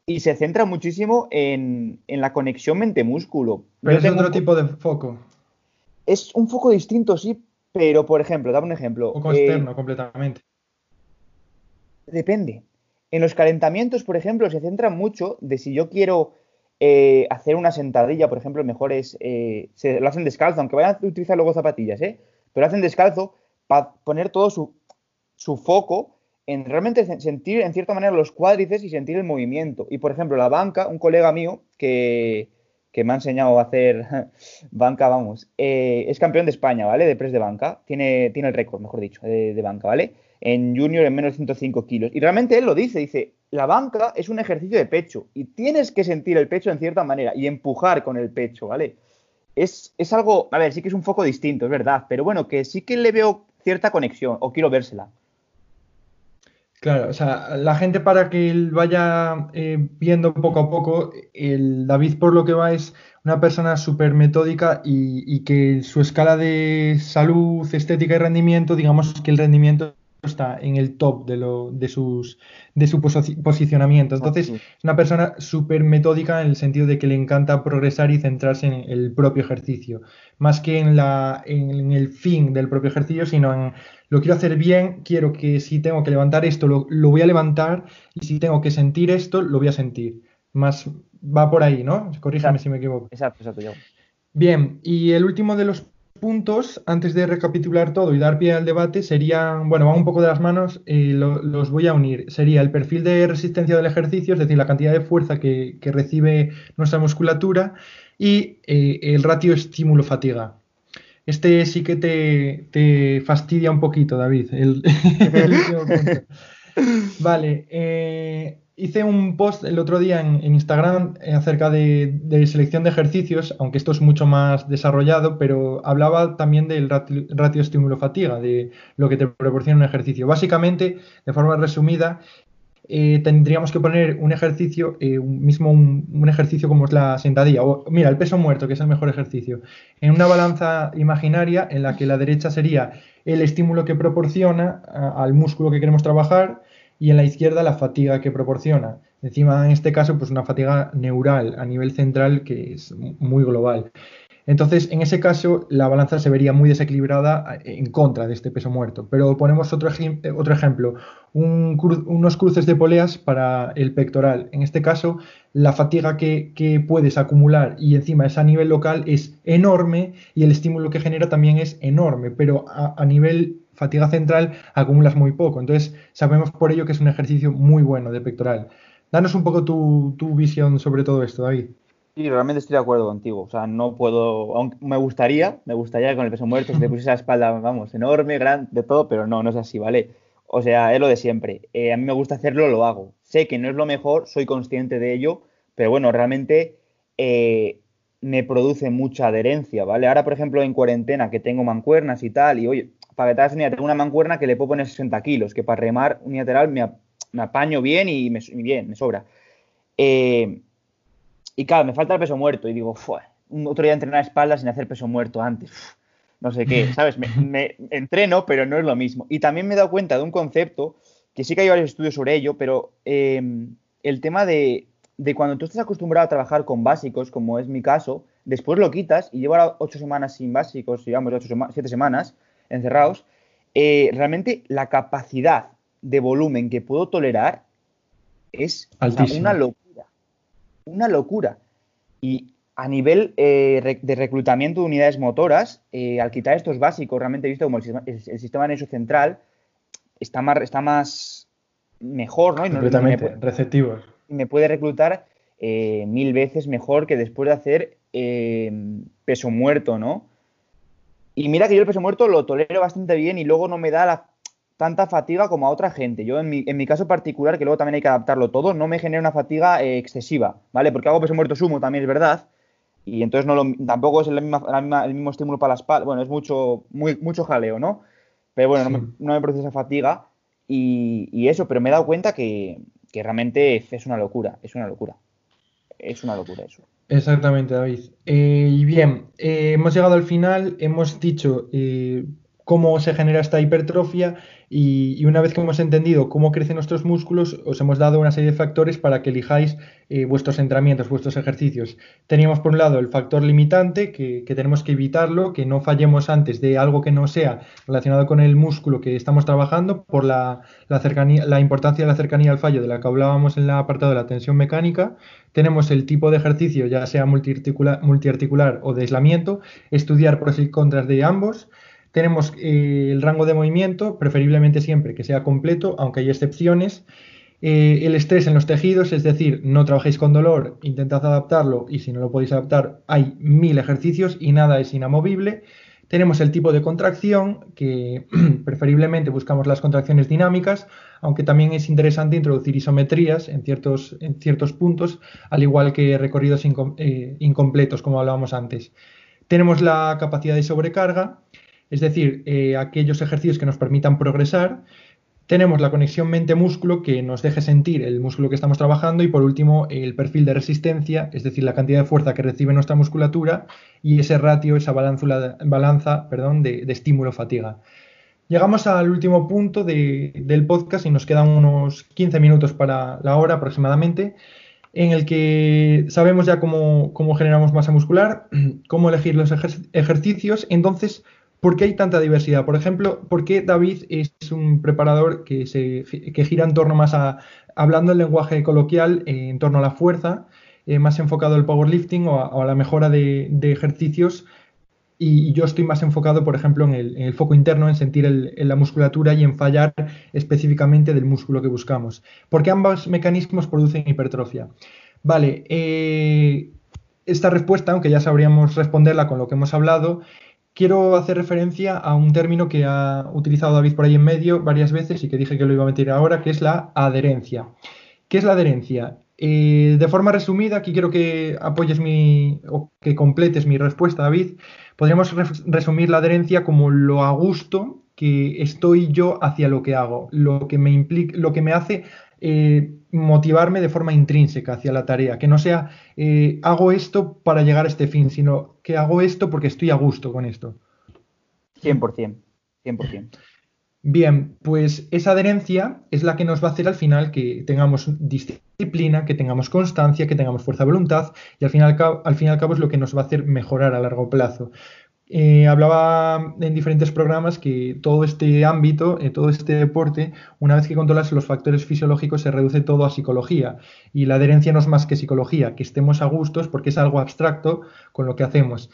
y se centra muchísimo en, la conexión mente-músculo. Pero es otro tipo de foco. Es un foco distinto, sí, pero por ejemplo, dame un ejemplo. Foco externo, eh, completamente. Depende. En los calentamientos, por ejemplo, se centra mucho de si yo quiero eh, hacer una sentadilla, por ejemplo, mejor es, eh, se lo hacen descalzo, aunque vayan a utilizar luego zapatillas, ¿eh? pero lo hacen descalzo para poner todo su, su, foco en realmente sentir en cierta manera los cuádriceps y sentir el movimiento. Y por ejemplo, la banca, un colega mío que, me ha enseñado a hacer banca, vamos, eh, es campeón de España, ¿vale? De press de banca, tiene, tiene el récord, mejor dicho, de, de banca, ¿vale? En junior en menos de 105 kilos. Y realmente él lo dice, dice, la banca es un ejercicio de pecho y tienes que sentir el pecho en cierta manera y empujar con el pecho, ¿vale? Es, algo, a ver, sí que es un foco distinto, es verdad, pero bueno, que sí que le veo cierta conexión o quiero vérsela. Claro, o sea, la gente para que vaya eh, viendo poco a poco, el David por lo que va es una persona súper metódica y, y, que su escala de salud, estética y rendimiento, digamos que el rendimiento está en el top de, lo, de, sus, de su posicionamiento. Entonces, es una persona súper metódica en el sentido de que le encanta progresar y centrarse en el propio ejercicio, más que en, la, en, el fin del propio ejercicio, sino en lo quiero hacer bien, quiero que si tengo que levantar esto, lo, voy a levantar, y si tengo que sentir esto, lo voy a sentir. Más va por ahí, ¿no? Corríjame si me equivoco. Exacto, exacto. Bien, y el último de los puntos, antes de recapitular todo y dar pie al debate, serían, bueno, van un poco de las manos, eh, los voy a unir. Sería el perfil de resistencia del ejercicio, es decir, la cantidad de fuerza que, recibe nuestra musculatura, y eh, el ratio estímulo-fatiga. Este sí que te, fastidia un poquito, David. vale, eh, hice un post el otro día en, Instagram eh, acerca de, selección de ejercicios, aunque esto es mucho más desarrollado, pero hablaba también del ratio, estímulo-fatiga, de lo que te proporciona un ejercicio. Básicamente, de forma resumida, eh, tendríamos que poner un ejercicio, eh, mismo un, ejercicio como es la sentadilla, o mira, el peso muerto, que es el mejor ejercicio, en una balanza imaginaria en la que la derecha sería el estímulo que proporciona al músculo que queremos trabajar y en la izquierda la fatiga que proporciona. Encima, en este caso, pues una fatiga neural a nivel central que es muy global. Entonces, en ese caso, la balanza se vería muy desequilibrada en contra de este peso muerto. Pero ponemos otro, otro ejemplo, unos cruces de poleas para el pectoral. En este caso, la fatiga que, puedes acumular y encima es a nivel local es enorme y el estímulo que genera también es enorme, pero a, nivel fatiga central acumulas muy poco. Entonces, sabemos por ello que es un ejercicio muy bueno de pectoral. Danos un poco tu, tu visión sobre todo esto, David. Sí, realmente estoy de acuerdo contigo. O sea, no puedo, aunque me gustaría, me gustaría que con el peso muerto se te pusiese la espalda, vamos, enorme, grande, de todo, pero no, no es así, ¿vale? O sea, es lo de siempre. Eh, a mí me gusta hacerlo, lo hago. Sé que no es lo mejor, soy consciente de ello, pero bueno, realmente eh, me produce mucha adherencia, ¿vale? Ahora, por ejemplo, en cuarentena, que tengo mancuernas y tal, y oye, para que te hagas tengo una mancuerna que le puedo poner 60 kilos, que para remar unilateral me, me apaño bien y me, bien, me sobra. Eh, y claro, me falta el peso muerto. Y digo, un otro día entrenar espaldas sin hacer peso muerto antes. no sé qué, ¿sabes? Me, entreno, pero no es lo mismo. Y también me he dado cuenta de un concepto, que sí que hay varios estudios sobre ello, pero em, el tema de, cuando tú estás acostumbrado a trabajar con básicos, como es mi caso, después lo quitas y llevo ahora ocho semanas sin básicos, digamos, ocho siete semanas encerrados, eh, realmente la capacidad de volumen que puedo tolerar es una locura una locura. Y a nivel eh, de reclutamiento de unidades motoras, eh, al quitar estos básicos, realmente he visto como el, sistema, nervioso central está más, está más mejor, ¿no? Y Completamente, receptivo. Me puede reclutar eh, mil veces mejor que después de hacer peso muerto, ¿no? Y mira que yo el peso muerto lo tolero bastante bien y luego no me da la tanta fatiga como a otra gente. Yo en mi, en mi, caso particular, que luego también hay que adaptarlo todo, no me genera una fatiga eh, excesiva, ¿vale? Porque hago peso muerto sumo, también es verdad. Y entonces no tampoco es el, el mismo estímulo para la espalda. Bueno, es mucho, muy, mucho jaleo, ¿no? Pero bueno, no, me, produce esa fatiga. Y, eso, pero me he dado cuenta que, realmente es una locura, es una locura. Es una locura eso. Exactamente, David. Eh, y bien, eh, hemos llegado al final, hemos dicho cómo se genera esta hipertrofia y, una vez que hemos entendido cómo crecen nuestros músculos, os hemos dado una serie de factores para que elijáis eh, vuestros entrenamientos, vuestros ejercicios. Teníamos por un lado el factor limitante, que, tenemos que evitarlo, que no fallemos antes de algo que no sea relacionado con el músculo que estamos trabajando, por la, cercanía, la importancia de la cercanía al fallo de la que hablábamos en el apartado de la tensión mecánica. Tenemos el tipo de ejercicio, ya sea multiarticular, multiarticular o de aislamiento, estudiar pros y contras de ambos. Tenemos eh, el rango de movimiento, preferiblemente siempre que sea completo, aunque hay excepciones. Eh, el estrés en los tejidos, es decir, no trabajéis con dolor, intentad adaptarlo y si no lo podéis adaptar, hay mil ejercicios y nada es inamovible. Tenemos el tipo de contracción, que preferiblemente buscamos las contracciones dinámicas, aunque también es interesante introducir isometrías en ciertos, en ciertos puntos, al igual que recorridos eh, incompletos, como hablábamos antes. Tenemos la capacidad de sobrecarga, es decir, eh, aquellos ejercicios que nos permitan progresar. Tenemos la conexión mente-músculo que nos deje sentir el músculo que estamos trabajando y por último el perfil de resistencia, es decir, la cantidad de fuerza que recibe nuestra musculatura y ese ratio, esa balanza perdón, de, estímulo-fatiga. Llegamos al último punto del podcast y nos quedan unos 15 minutos para la hora aproximadamente, en el que sabemos ya cómo, generamos masa muscular, cómo elegir los ejercicios. Entonces, ¿Por qué hay tanta diversidad? Por ejemplo, ¿por qué David es un preparador que, se, gira en torno más a, hablando el lenguaje coloquial, eh, en torno a la fuerza, eh, más enfocado al powerlifting o a, la mejora de, ejercicios y, yo estoy más enfocado, por ejemplo, en el, foco interno, en sentir la musculatura y en fallar específicamente del músculo que buscamos, porque ambos mecanismos producen hipertrofia. Vale, eh, esta respuesta, aunque ya sabríamos responderla con lo que hemos hablado, quiero hacer referencia a un término que ha utilizado David por ahí en medio varias veces y que dije que lo iba a meter ahora, que es la adherencia. ¿Qué es la adherencia? Eh, de forma resumida, aquí quiero que apoyes mi o que completes mi respuesta, David. Podríamos resumir la adherencia como lo a gusto que estoy yo hacia lo que hago, lo que me implica, lo que me hace eh, motivarme de forma intrínseca hacia la tarea, que no sea eh, hago esto para llegar a este fin, sino que hago esto porque estoy a gusto con esto. 100%, 100%. Bien, pues esa adherencia es la que nos va a hacer al final que tengamos disciplina, que tengamos constancia, que tengamos fuerza de voluntad y al final al fin y al cabo es lo que nos va a hacer mejorar a largo plazo. Eh, hablaba en diferentes programas que todo este ámbito, eh, todo este deporte, una vez que controlas los factores fisiológicos, se reduce todo a psicología. Y la adherencia no es más que psicología, que estemos a gustos porque es algo abstracto con lo que hacemos.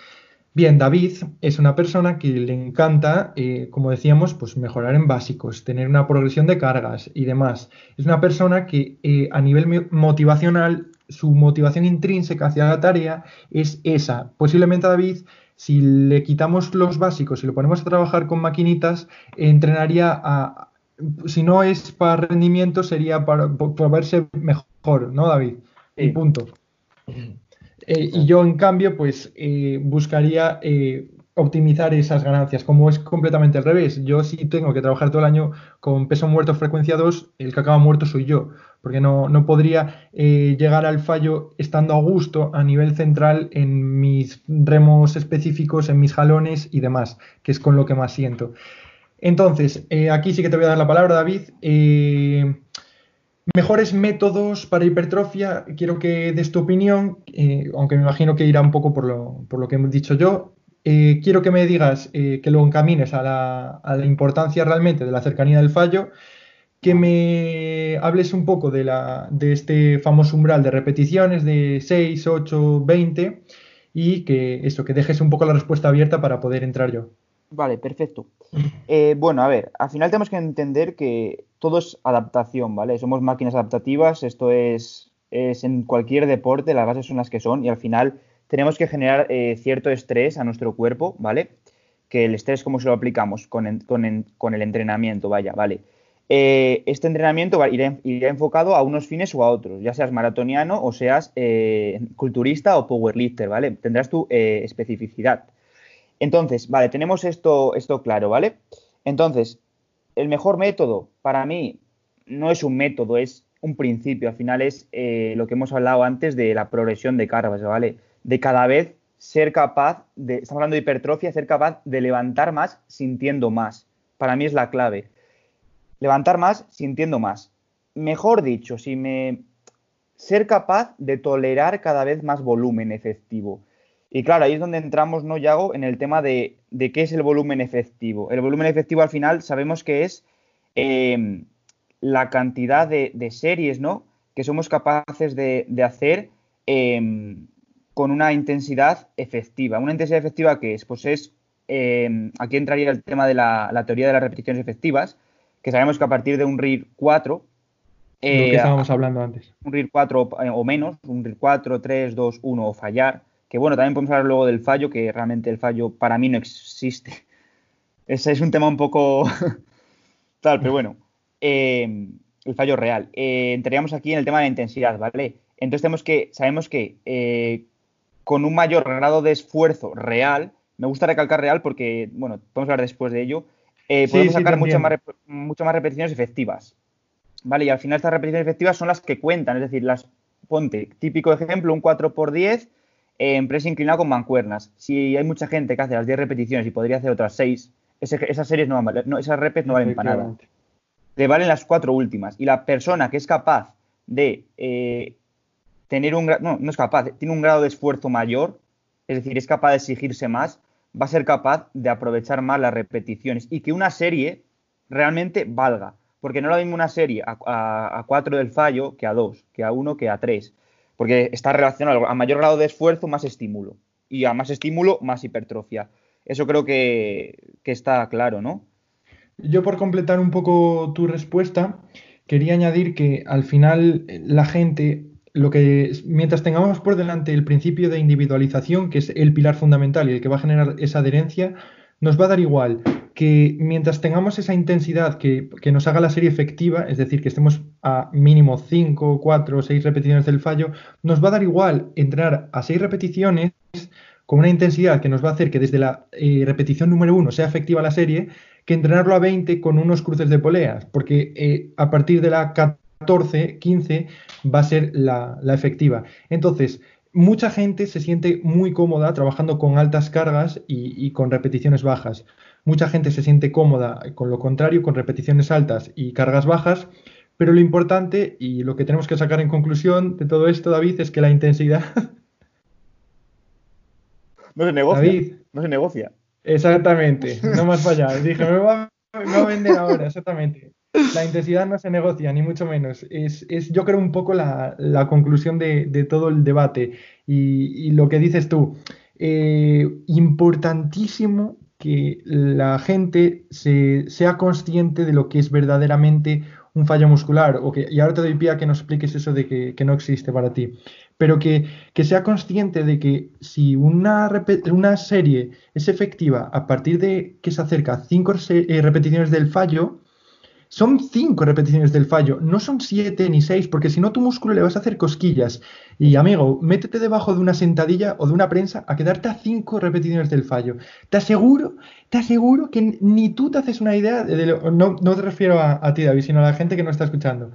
Bien, David es una persona que le encanta, eh, como decíamos, pues mejorar en básicos, tener una progresión de cargas y demás. Es una persona que a nivel motivacional, su motivación intrínseca hacia la tarea es esa. Posiblemente David si le quitamos los básicos y lo ponemos a trabajar con maquinitas, entrenaría a, si no es para rendimiento, sería para, verse mejor, ¿no, David? Y punto. Eh, y yo, en cambio, pues eh, buscaría eh, optimizar esas ganancias, como es completamente al revés. Yo sí tengo que trabajar todo el año con peso muerto frecuencia 2, el que acaba muerto soy yo porque no, podría eh, llegar al fallo estando a gusto a nivel central en mis remos específicos, en mis jalones y demás, que es con lo que más siento. Entonces, eh, aquí sí que te voy a dar la palabra, David. Eh, mejores métodos para hipertrofia, quiero que des tu opinión, aunque me imagino que irá un poco por lo, por lo que he dicho yo. Quiero que me digas que lo encamines a la, a la importancia realmente de la cercanía del fallo que me hables un poco de, la, de este famoso umbral de repeticiones de 6, 8, 20 y que eso, que dejes un poco la respuesta abierta para poder entrar yo. Vale, perfecto. Eh, bueno, a ver, al final tenemos que entender que todo es adaptación, ¿vale? Somos máquinas adaptativas, esto es, es en cualquier deporte, las bases son las que son y al final tenemos que generar eh, cierto estrés a nuestro cuerpo, ¿vale? Que el estrés, ¿cómo se lo aplicamos? Con, el entrenamiento, vaya, ¿vale? Eh, este entrenamiento irá, enfocado a unos fines o a otros, ya seas maratoniano o seas eh, culturista o powerlifter, ¿vale? Tendrás tu especificidad. Entonces, vale, tenemos esto, esto claro, ¿vale? Entonces, el mejor método para mí no es un método, es un principio. Al final es lo que hemos hablado antes de la progresión de cargas, ¿vale? De cada vez ser capaz de, estamos hablando de hipertrofia, ser capaz de levantar más sintiendo más. Para mí es la clave levantar más sintiendo más. Mejor dicho, si me ser capaz de tolerar cada vez más volumen efectivo. Y claro, ahí es donde entramos, ¿no, Yago? En el tema de, qué es el volumen efectivo. El volumen efectivo al final sabemos que es em, la cantidad de, series, ¿no? Que somos capaces de, hacer em, con una intensidad efectiva. ¿Una intensidad efectiva qué es? Pues es, em, aquí entraría el tema de la, la teoría de las repeticiones efectivas, que sabemos que a partir de un RIR 4... Lo que eh, estábamos hablando antes. Un RIR 4 eh, o menos, un RIR 4, 3, 2, 1 o fallar, que bueno, también podemos hablar luego del fallo, que realmente el fallo para mí no existe. Ese es un tema un poco tal, pero bueno, eh, el fallo real. entraríamos aquí en el tema de la intensidad, ¿vale? Entonces tenemos que, sabemos que con un mayor grado de esfuerzo real, me gusta recalcar real porque, bueno, podemos hablar después de ello, eh, podemos sacar muchas más, más repeticiones efectivas. ¿Vale? Y al final estas repeticiones efectivas son las que cuentan, es decir, las ponte, típico ejemplo, un 4x10 en press inclinado con mancuernas. Si hay mucha gente que hace las 10 repeticiones y podría hacer otras 6, esas series no, van, no esas repes no valen para nada. Le valen las cuatro últimas. Y la persona que es capaz de eh, tener un no, no es capaz, tiene un grado de esfuerzo mayor, es decir, es capaz de exigirse más, va a ser capaz de aprovechar más las repeticiones y que una serie realmente valga. Porque no lo mismo una serie a, 4 del fallo que a 2, que a 1, que a 3. Porque está relacionado a mayor grado de esfuerzo, más estímulo. Y a más estímulo, más hipertrofia. Eso creo que, que está claro, ¿no? Yo por completar un poco tu respuesta, quería añadir que al final la gente, lo que mientras tengamos por delante el principio de individualización, que es el pilar fundamental y el que va a generar esa adherencia, nos va a dar igual que mientras tengamos esa intensidad que, nos haga la serie efectiva, es decir, que estemos a mínimo 5, 4, 6 repeticiones del fallo, nos va a dar igual entrar a 6 repeticiones con una intensidad que nos va a hacer que desde la eh, repetición número 1 sea efectiva la serie, que entrenarlo a 20 con unos cruces de poleas, porque eh, a partir de la 14, 15 va a ser la, la efectiva. Entonces, mucha gente se siente muy cómoda trabajando con altas cargas y, con repeticiones bajas. Mucha gente se siente cómoda con lo contrario, con repeticiones altas y cargas bajas, pero lo importante y lo que tenemos que sacar en conclusión de todo esto, David, es que la intensidad... No se negocia. no se negocia. Exactamente, no más allá. Dije, me voy, a, vender ahora, exactamente. La intensidad no se negocia, ni mucho menos. Es, yo creo, un poco la, conclusión de, todo el debate. Y, lo que dices tú, eh, importantísimo que la gente se, sea consciente de lo que es verdaderamente un fallo muscular. O que, y ahora te doy pie a que nos expliques eso de que, que no existe para ti pero que, sea consciente de que si una, una, serie es efectiva a partir de que se acerca cinco eh, repeticiones del fallo, son cinco repeticiones del fallo, no son siete ni seis, porque si no tu músculo le vas a hacer cosquillas. Y amigo, métete debajo de una sentadilla o de una prensa a quedarte a cinco repeticiones del fallo. Te aseguro, te aseguro que ni tú te haces una idea, de no, no, te refiero a, a ti David, sino a la gente que no está escuchando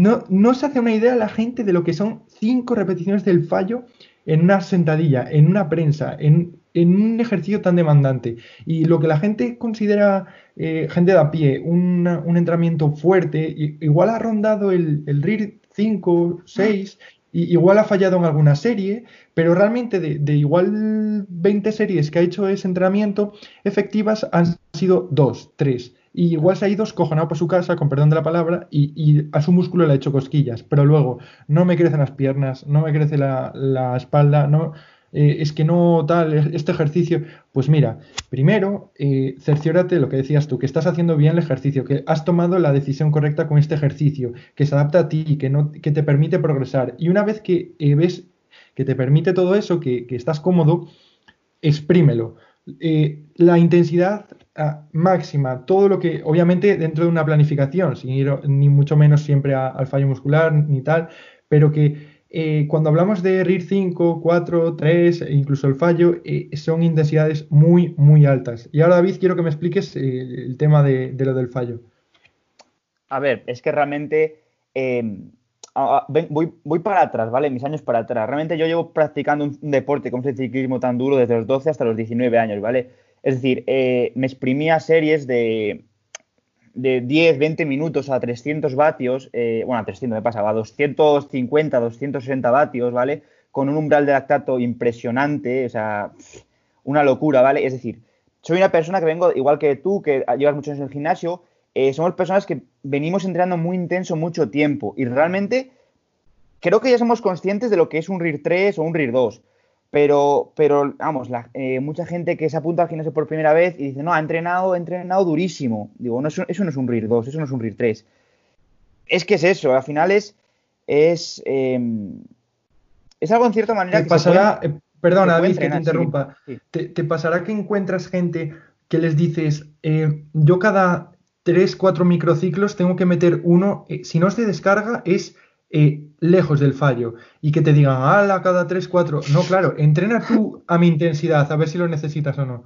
no, se hace una idea la gente de lo que son cinco repeticiones del fallo en una sentadilla, en una prensa, en, un ejercicio tan demandante. Y lo que la gente considera, eh, gente de a pie, un entrenamiento fuerte, igual ha rondado el, el RIR 5, 6, igual ha fallado en alguna serie, pero realmente de, igual 20 series que ha hecho ese entrenamiento, efectivas han sido 2, 3 y igual se ha ido escojonado por su casa, con perdón de la palabra, y, a su músculo le ha hecho cosquillas, pero luego no me crecen las piernas, no me crece la, espalda, no, eh, es que no tal, este ejercicio, pues mira, primero, eh, cerciórate lo que decías tú, que estás haciendo bien el ejercicio, que has tomado la decisión correcta con este ejercicio, que se adapta a ti, que, no, que te permite progresar. Y una vez que eh, ves que te permite todo eso, que, que estás cómodo, exprímelo. La intensidad ah, máxima, todo lo que, obviamente dentro de una planificación, sin ir ni mucho menos siempre al fallo muscular ni tal, pero que eh, cuando hablamos de RIR 5, 4, 3, incluso el fallo, eh, son intensidades muy, muy altas. Y ahora, David, quiero que me expliques el tema de, lo del fallo. A ver, es que realmente em, voy, para atrás, ¿vale? Mis años para atrás. Realmente yo llevo practicando un, deporte como el ciclismo tan duro desde los 12 hasta los 19 años, ¿vale? Es decir, eh, me exprimía series de, de 10, 20 minutos a 300 vatios, eh, bueno, a 300 me pasaba, a 250, 260 vatios, ¿vale? Con un umbral de lactato impresionante, o sea, una locura, ¿vale? Es decir, soy una persona que vengo, igual que tú, que llevas muchos años en el gimnasio, eh, somos personas que venimos entrenando muy intenso mucho tiempo y realmente creo que ya somos conscientes de lo que es un RIR 3 o un RIR 2. Pero, pero vamos, eh, mucha gente que se apunta al gimnasio por primera vez y dice, no, ha entrenado, ha entrenado durísimo. Digo, no, eso, no es un RIR 2, eso no es un RIR 3. Es que es eso, al final es. Es, em, es algo en cierta manera que. Pasará, eh, perdona, David, que te interrumpa. Te, pasará que encuentras gente que les dices, yo cada 3, 4 microciclos, tengo que meter uno, eh, si no se descarga, es eh, lejos del fallo. Y que te digan, ala, cada 3, 4. No, claro, entrena tú a mi intensidad, a ver si lo necesitas o no.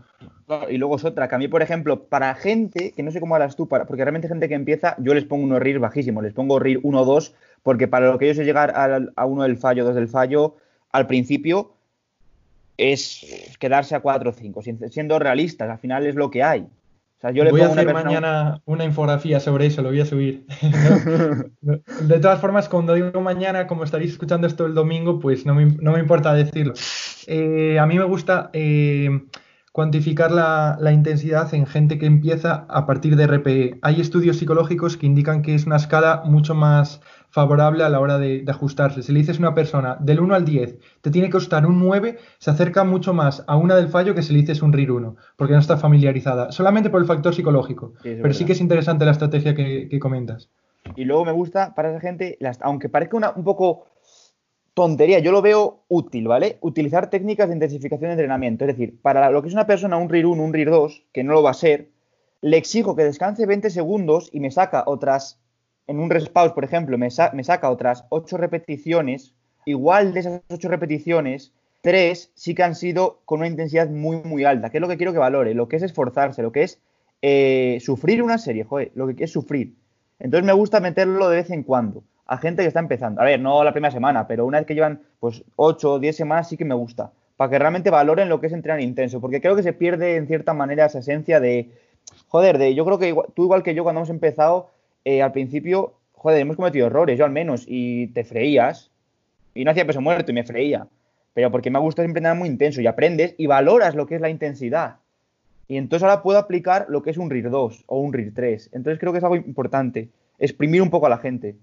Y luego es otra, que a mí, por ejemplo, para gente, que no sé cómo harás tú, para, porque realmente gente que empieza, yo les pongo unos RIR bajísimos, les pongo RIR 1 o 2, porque para lo que ellos es llegar a, uno del fallo, dos del fallo, al principio es quedarse a 4 o 5, siendo realistas, al final es lo que hay voy a hacer mañana una infografía sobre eso, lo voy a subir. de todas formas, cuando digo mañana, como estaréis escuchando esto el domingo, pues no me, importa decirlo. Eh, a mí me gusta, eh, cuantificar la, intensidad en gente que empieza a partir de RPE. Hay estudios psicológicos que indican que es una escala mucho más favorable a la hora de, ajustarse. Si le dices a una persona del 1 al 10, te tiene que costar un 9, se acerca mucho más a una del fallo que si le dices un RIR 1, porque no está familiarizada, solamente por el factor psicológico. Pero sí que es interesante la estrategia que, comentas. Y luego me gusta para esa gente, aunque parezca una, un poco tontería, yo lo veo útil, ¿vale? Utilizar técnicas de intensificación de entrenamiento. Es decir, para lo que es una persona, un RIR 1, un RIR 2, que no lo va a ser, le exijo que descanse 20 segundos y me saca otras, en un respawn, por ejemplo, me, saca otras 8 repeticiones. Igual de esas 8 repeticiones, 3 sí que han sido con una intensidad muy, muy alta, que es lo que quiero que valore, lo que es esforzarse, lo que es eh, sufrir una serie, joder, lo que es sufrir. Entonces me gusta meterlo de vez en cuando a gente que está empezando. A ver, no la primera semana, pero una vez que llevan pues 8 o 10 semanas sí que me gusta. Para que realmente valoren lo que es entrenar intenso. Porque creo que se pierde en cierta manera esa esencia de. Joder, de yo creo que tú, igual que yo, cuando hemos empezado, eh, al principio, joder, hemos cometido errores, yo al menos, y te freías. Y no hacía peso muerto y me freía. Pero porque me gusta siempre entrenar muy intenso y aprendes y valoras lo que es la intensidad. Y entonces ahora puedo aplicar lo que es un RIR 2 o un RIR 3. Entonces creo que es algo importante. Exprimir un poco a la gente.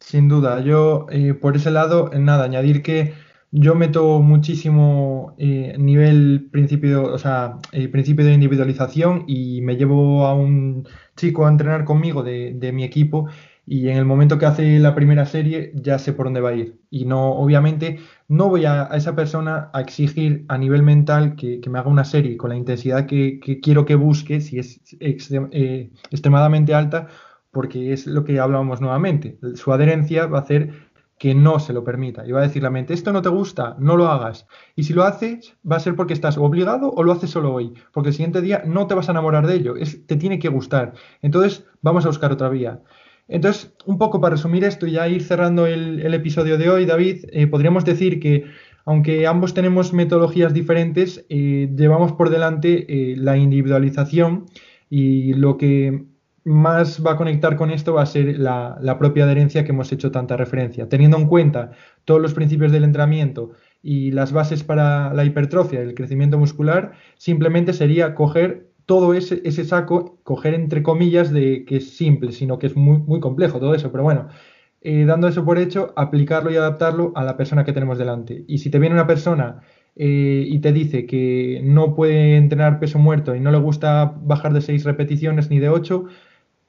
Sin duda, yo eh, por ese lado, nada, añadir que yo meto muchísimo eh, nivel principio, o sea, el principio de individualización y me llevo a un chico a entrenar conmigo de, mi equipo y en el momento que hace la primera serie ya sé por dónde va a ir. Y no, obviamente, no voy a, esa persona a exigir a nivel mental que, me haga una serie con la intensidad que, quiero que busque, si es eh, extremadamente alta, porque es lo que hablábamos nuevamente. Su adherencia va a hacer que no se lo permita. Y va a decir la mente, esto no te gusta, no lo hagas. Y si lo haces, va a ser porque estás obligado o lo haces solo hoy. Porque el siguiente día no te vas a enamorar de ello, es, te tiene que gustar. Entonces, vamos a buscar otra vía. Entonces, un poco para resumir esto y ya ir cerrando el, episodio de hoy, David, eh, podríamos decir que aunque ambos tenemos metodologías diferentes, eh, llevamos por delante eh, la individualización y lo que más va a conectar con esto va a ser la, propia adherencia que hemos hecho tanta referencia. Teniendo en cuenta todos los principios del entrenamiento y las bases para la hipertrofia, el crecimiento muscular, simplemente sería coger todo ese, ese saco, coger entre comillas de que es simple, sino que es muy, muy complejo todo eso. Pero bueno, eh, dando eso por hecho, aplicarlo y adaptarlo a la persona que tenemos delante. Y si te viene una persona eh, y te dice que no puede entrenar peso muerto y no le gusta bajar de 6 repeticiones ni de 8,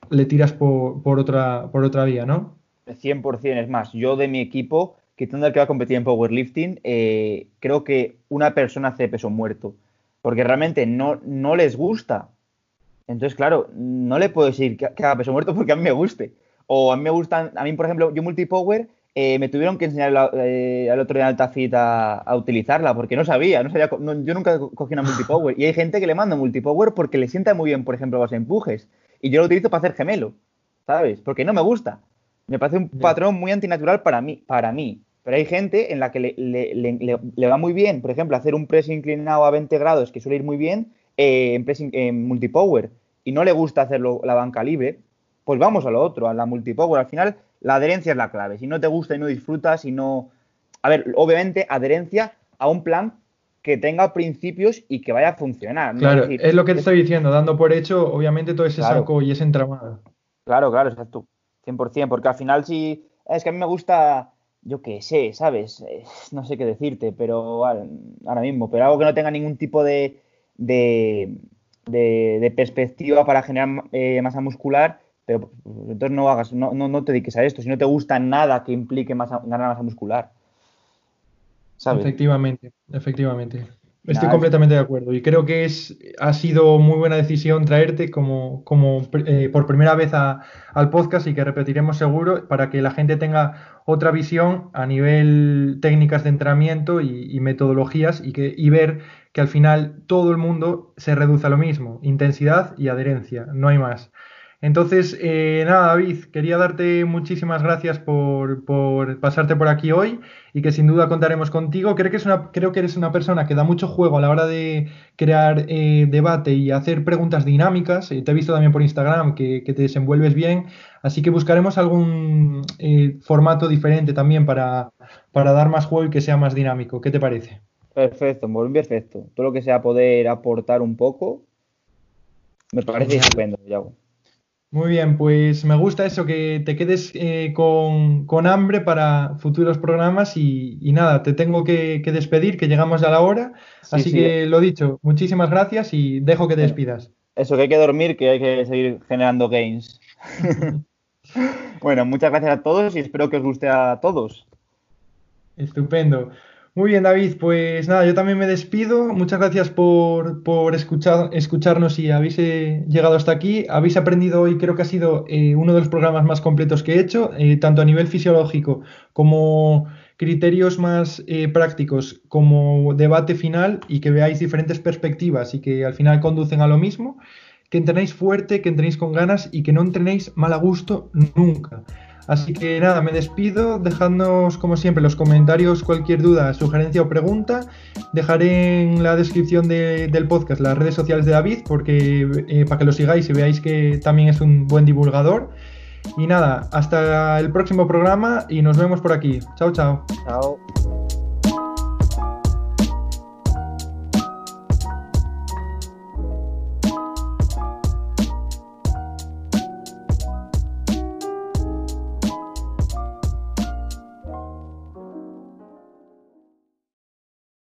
le tiras por, otra, por otra vía, ¿no? 100%, es más, yo de mi equipo, quitando el que va a competir en powerlifting, eh, creo que una persona hace peso muerto, porque realmente no, no les gusta. Entonces, claro, no le puedo decir que, haga peso muerto porque a mí me guste. O a mí me gustan, a mí, por ejemplo, yo multipower, eh, me tuvieron que enseñar eh, al otro día en AltaFit a, a, utilizarla porque no sabía, no sabía yo nunca cogí una multipower. Y hay gente que le manda multipower porque le sienta muy bien, por ejemplo, los empujes y yo lo utilizo para hacer gemelo, ¿sabes? Porque no me gusta. Me parece un patrón muy antinatural para mí, para mí. Pero hay gente en la que le, va muy bien, por ejemplo, hacer un press inclinado a 20 grados, que suele ir muy bien, eh, en, press, en multipower, y no le gusta hacerlo la banca libre, pues vamos a lo otro, a la multipower. Al final, la adherencia es la clave. Si no te gusta y no disfrutas y no... A ver, obviamente, adherencia a un plan que tenga principios y que vaya a funcionar. Claro, es, lo que te estoy diciendo, dando por hecho, obviamente, todo ese saco y ese entramado. Claro, claro, exacto. 100%, porque al final si... Es que a mí me gusta, yo qué sé, ¿sabes? No sé qué decirte, pero ahora mismo, pero algo que no tenga ningún tipo de, de, de, perspectiva para generar eh, masa muscular, pero entonces no hagas, no, no, no, te dediques a esto, si no te gusta nada que implique masa, ganar masa muscular. Efectivamente, efectivamente. Estoy completamente de acuerdo y creo que es, ha sido muy buena decisión traerte como, como eh, por primera vez al podcast y que repetiremos seguro para que la gente tenga otra visión a nivel técnicas de entrenamiento y, metodologías y, que, y ver que al final todo el mundo se reduce a lo mismo, intensidad y adherencia, no hay más. Entonces, eh, nada, David, quería darte muchísimas gracias por, pasarte por aquí hoy y que sin duda contaremos contigo. Creo que, es una, creo que eres una persona que da mucho juego a la hora de crear eh, debate y hacer preguntas dinámicas. Eh, te he visto también por Instagram que, te desenvuelves bien, así que buscaremos algún formato diferente también para, para dar más juego y que sea más dinámico. ¿Qué te parece? Perfecto, muy perfecto. Todo lo que sea poder aportar un poco, me parece estupendo, Yago. Muy bien, pues me gusta eso, que te quedes eh, con, hambre para futuros programas y, nada, te tengo que, despedir, que llegamos a la hora. Así que lo dicho, muchísimas gracias y dejo que te despidas. Eso, que hay que dormir, que hay que seguir generando gains. bueno, muchas gracias a todos y espero que os guste a todos. Estupendo. Muy bien, David, pues nada, yo también me despido. Muchas gracias por, escuchar, escucharnos y habéis eh, llegado hasta aquí. Habéis aprendido hoy, creo que ha sido eh, uno de los programas más completos que he hecho, eh, tanto a nivel fisiológico como criterios más prácticos, como debate final y que veáis diferentes perspectivas y que al final conducen a lo mismo. Que entrenéis fuerte, que entrenéis con ganas y que no entrenéis mal a gusto nunca. Así que nada, me despido, dejadnos como siempre los comentarios, cualquier duda, sugerencia o pregunta. Dejaré en la descripción del podcast las redes sociales de David porque, eh, para que lo sigáis y veáis que también es un buen divulgador. Y nada, hasta el próximo programa y nos vemos por aquí. Chao, chao. Chao.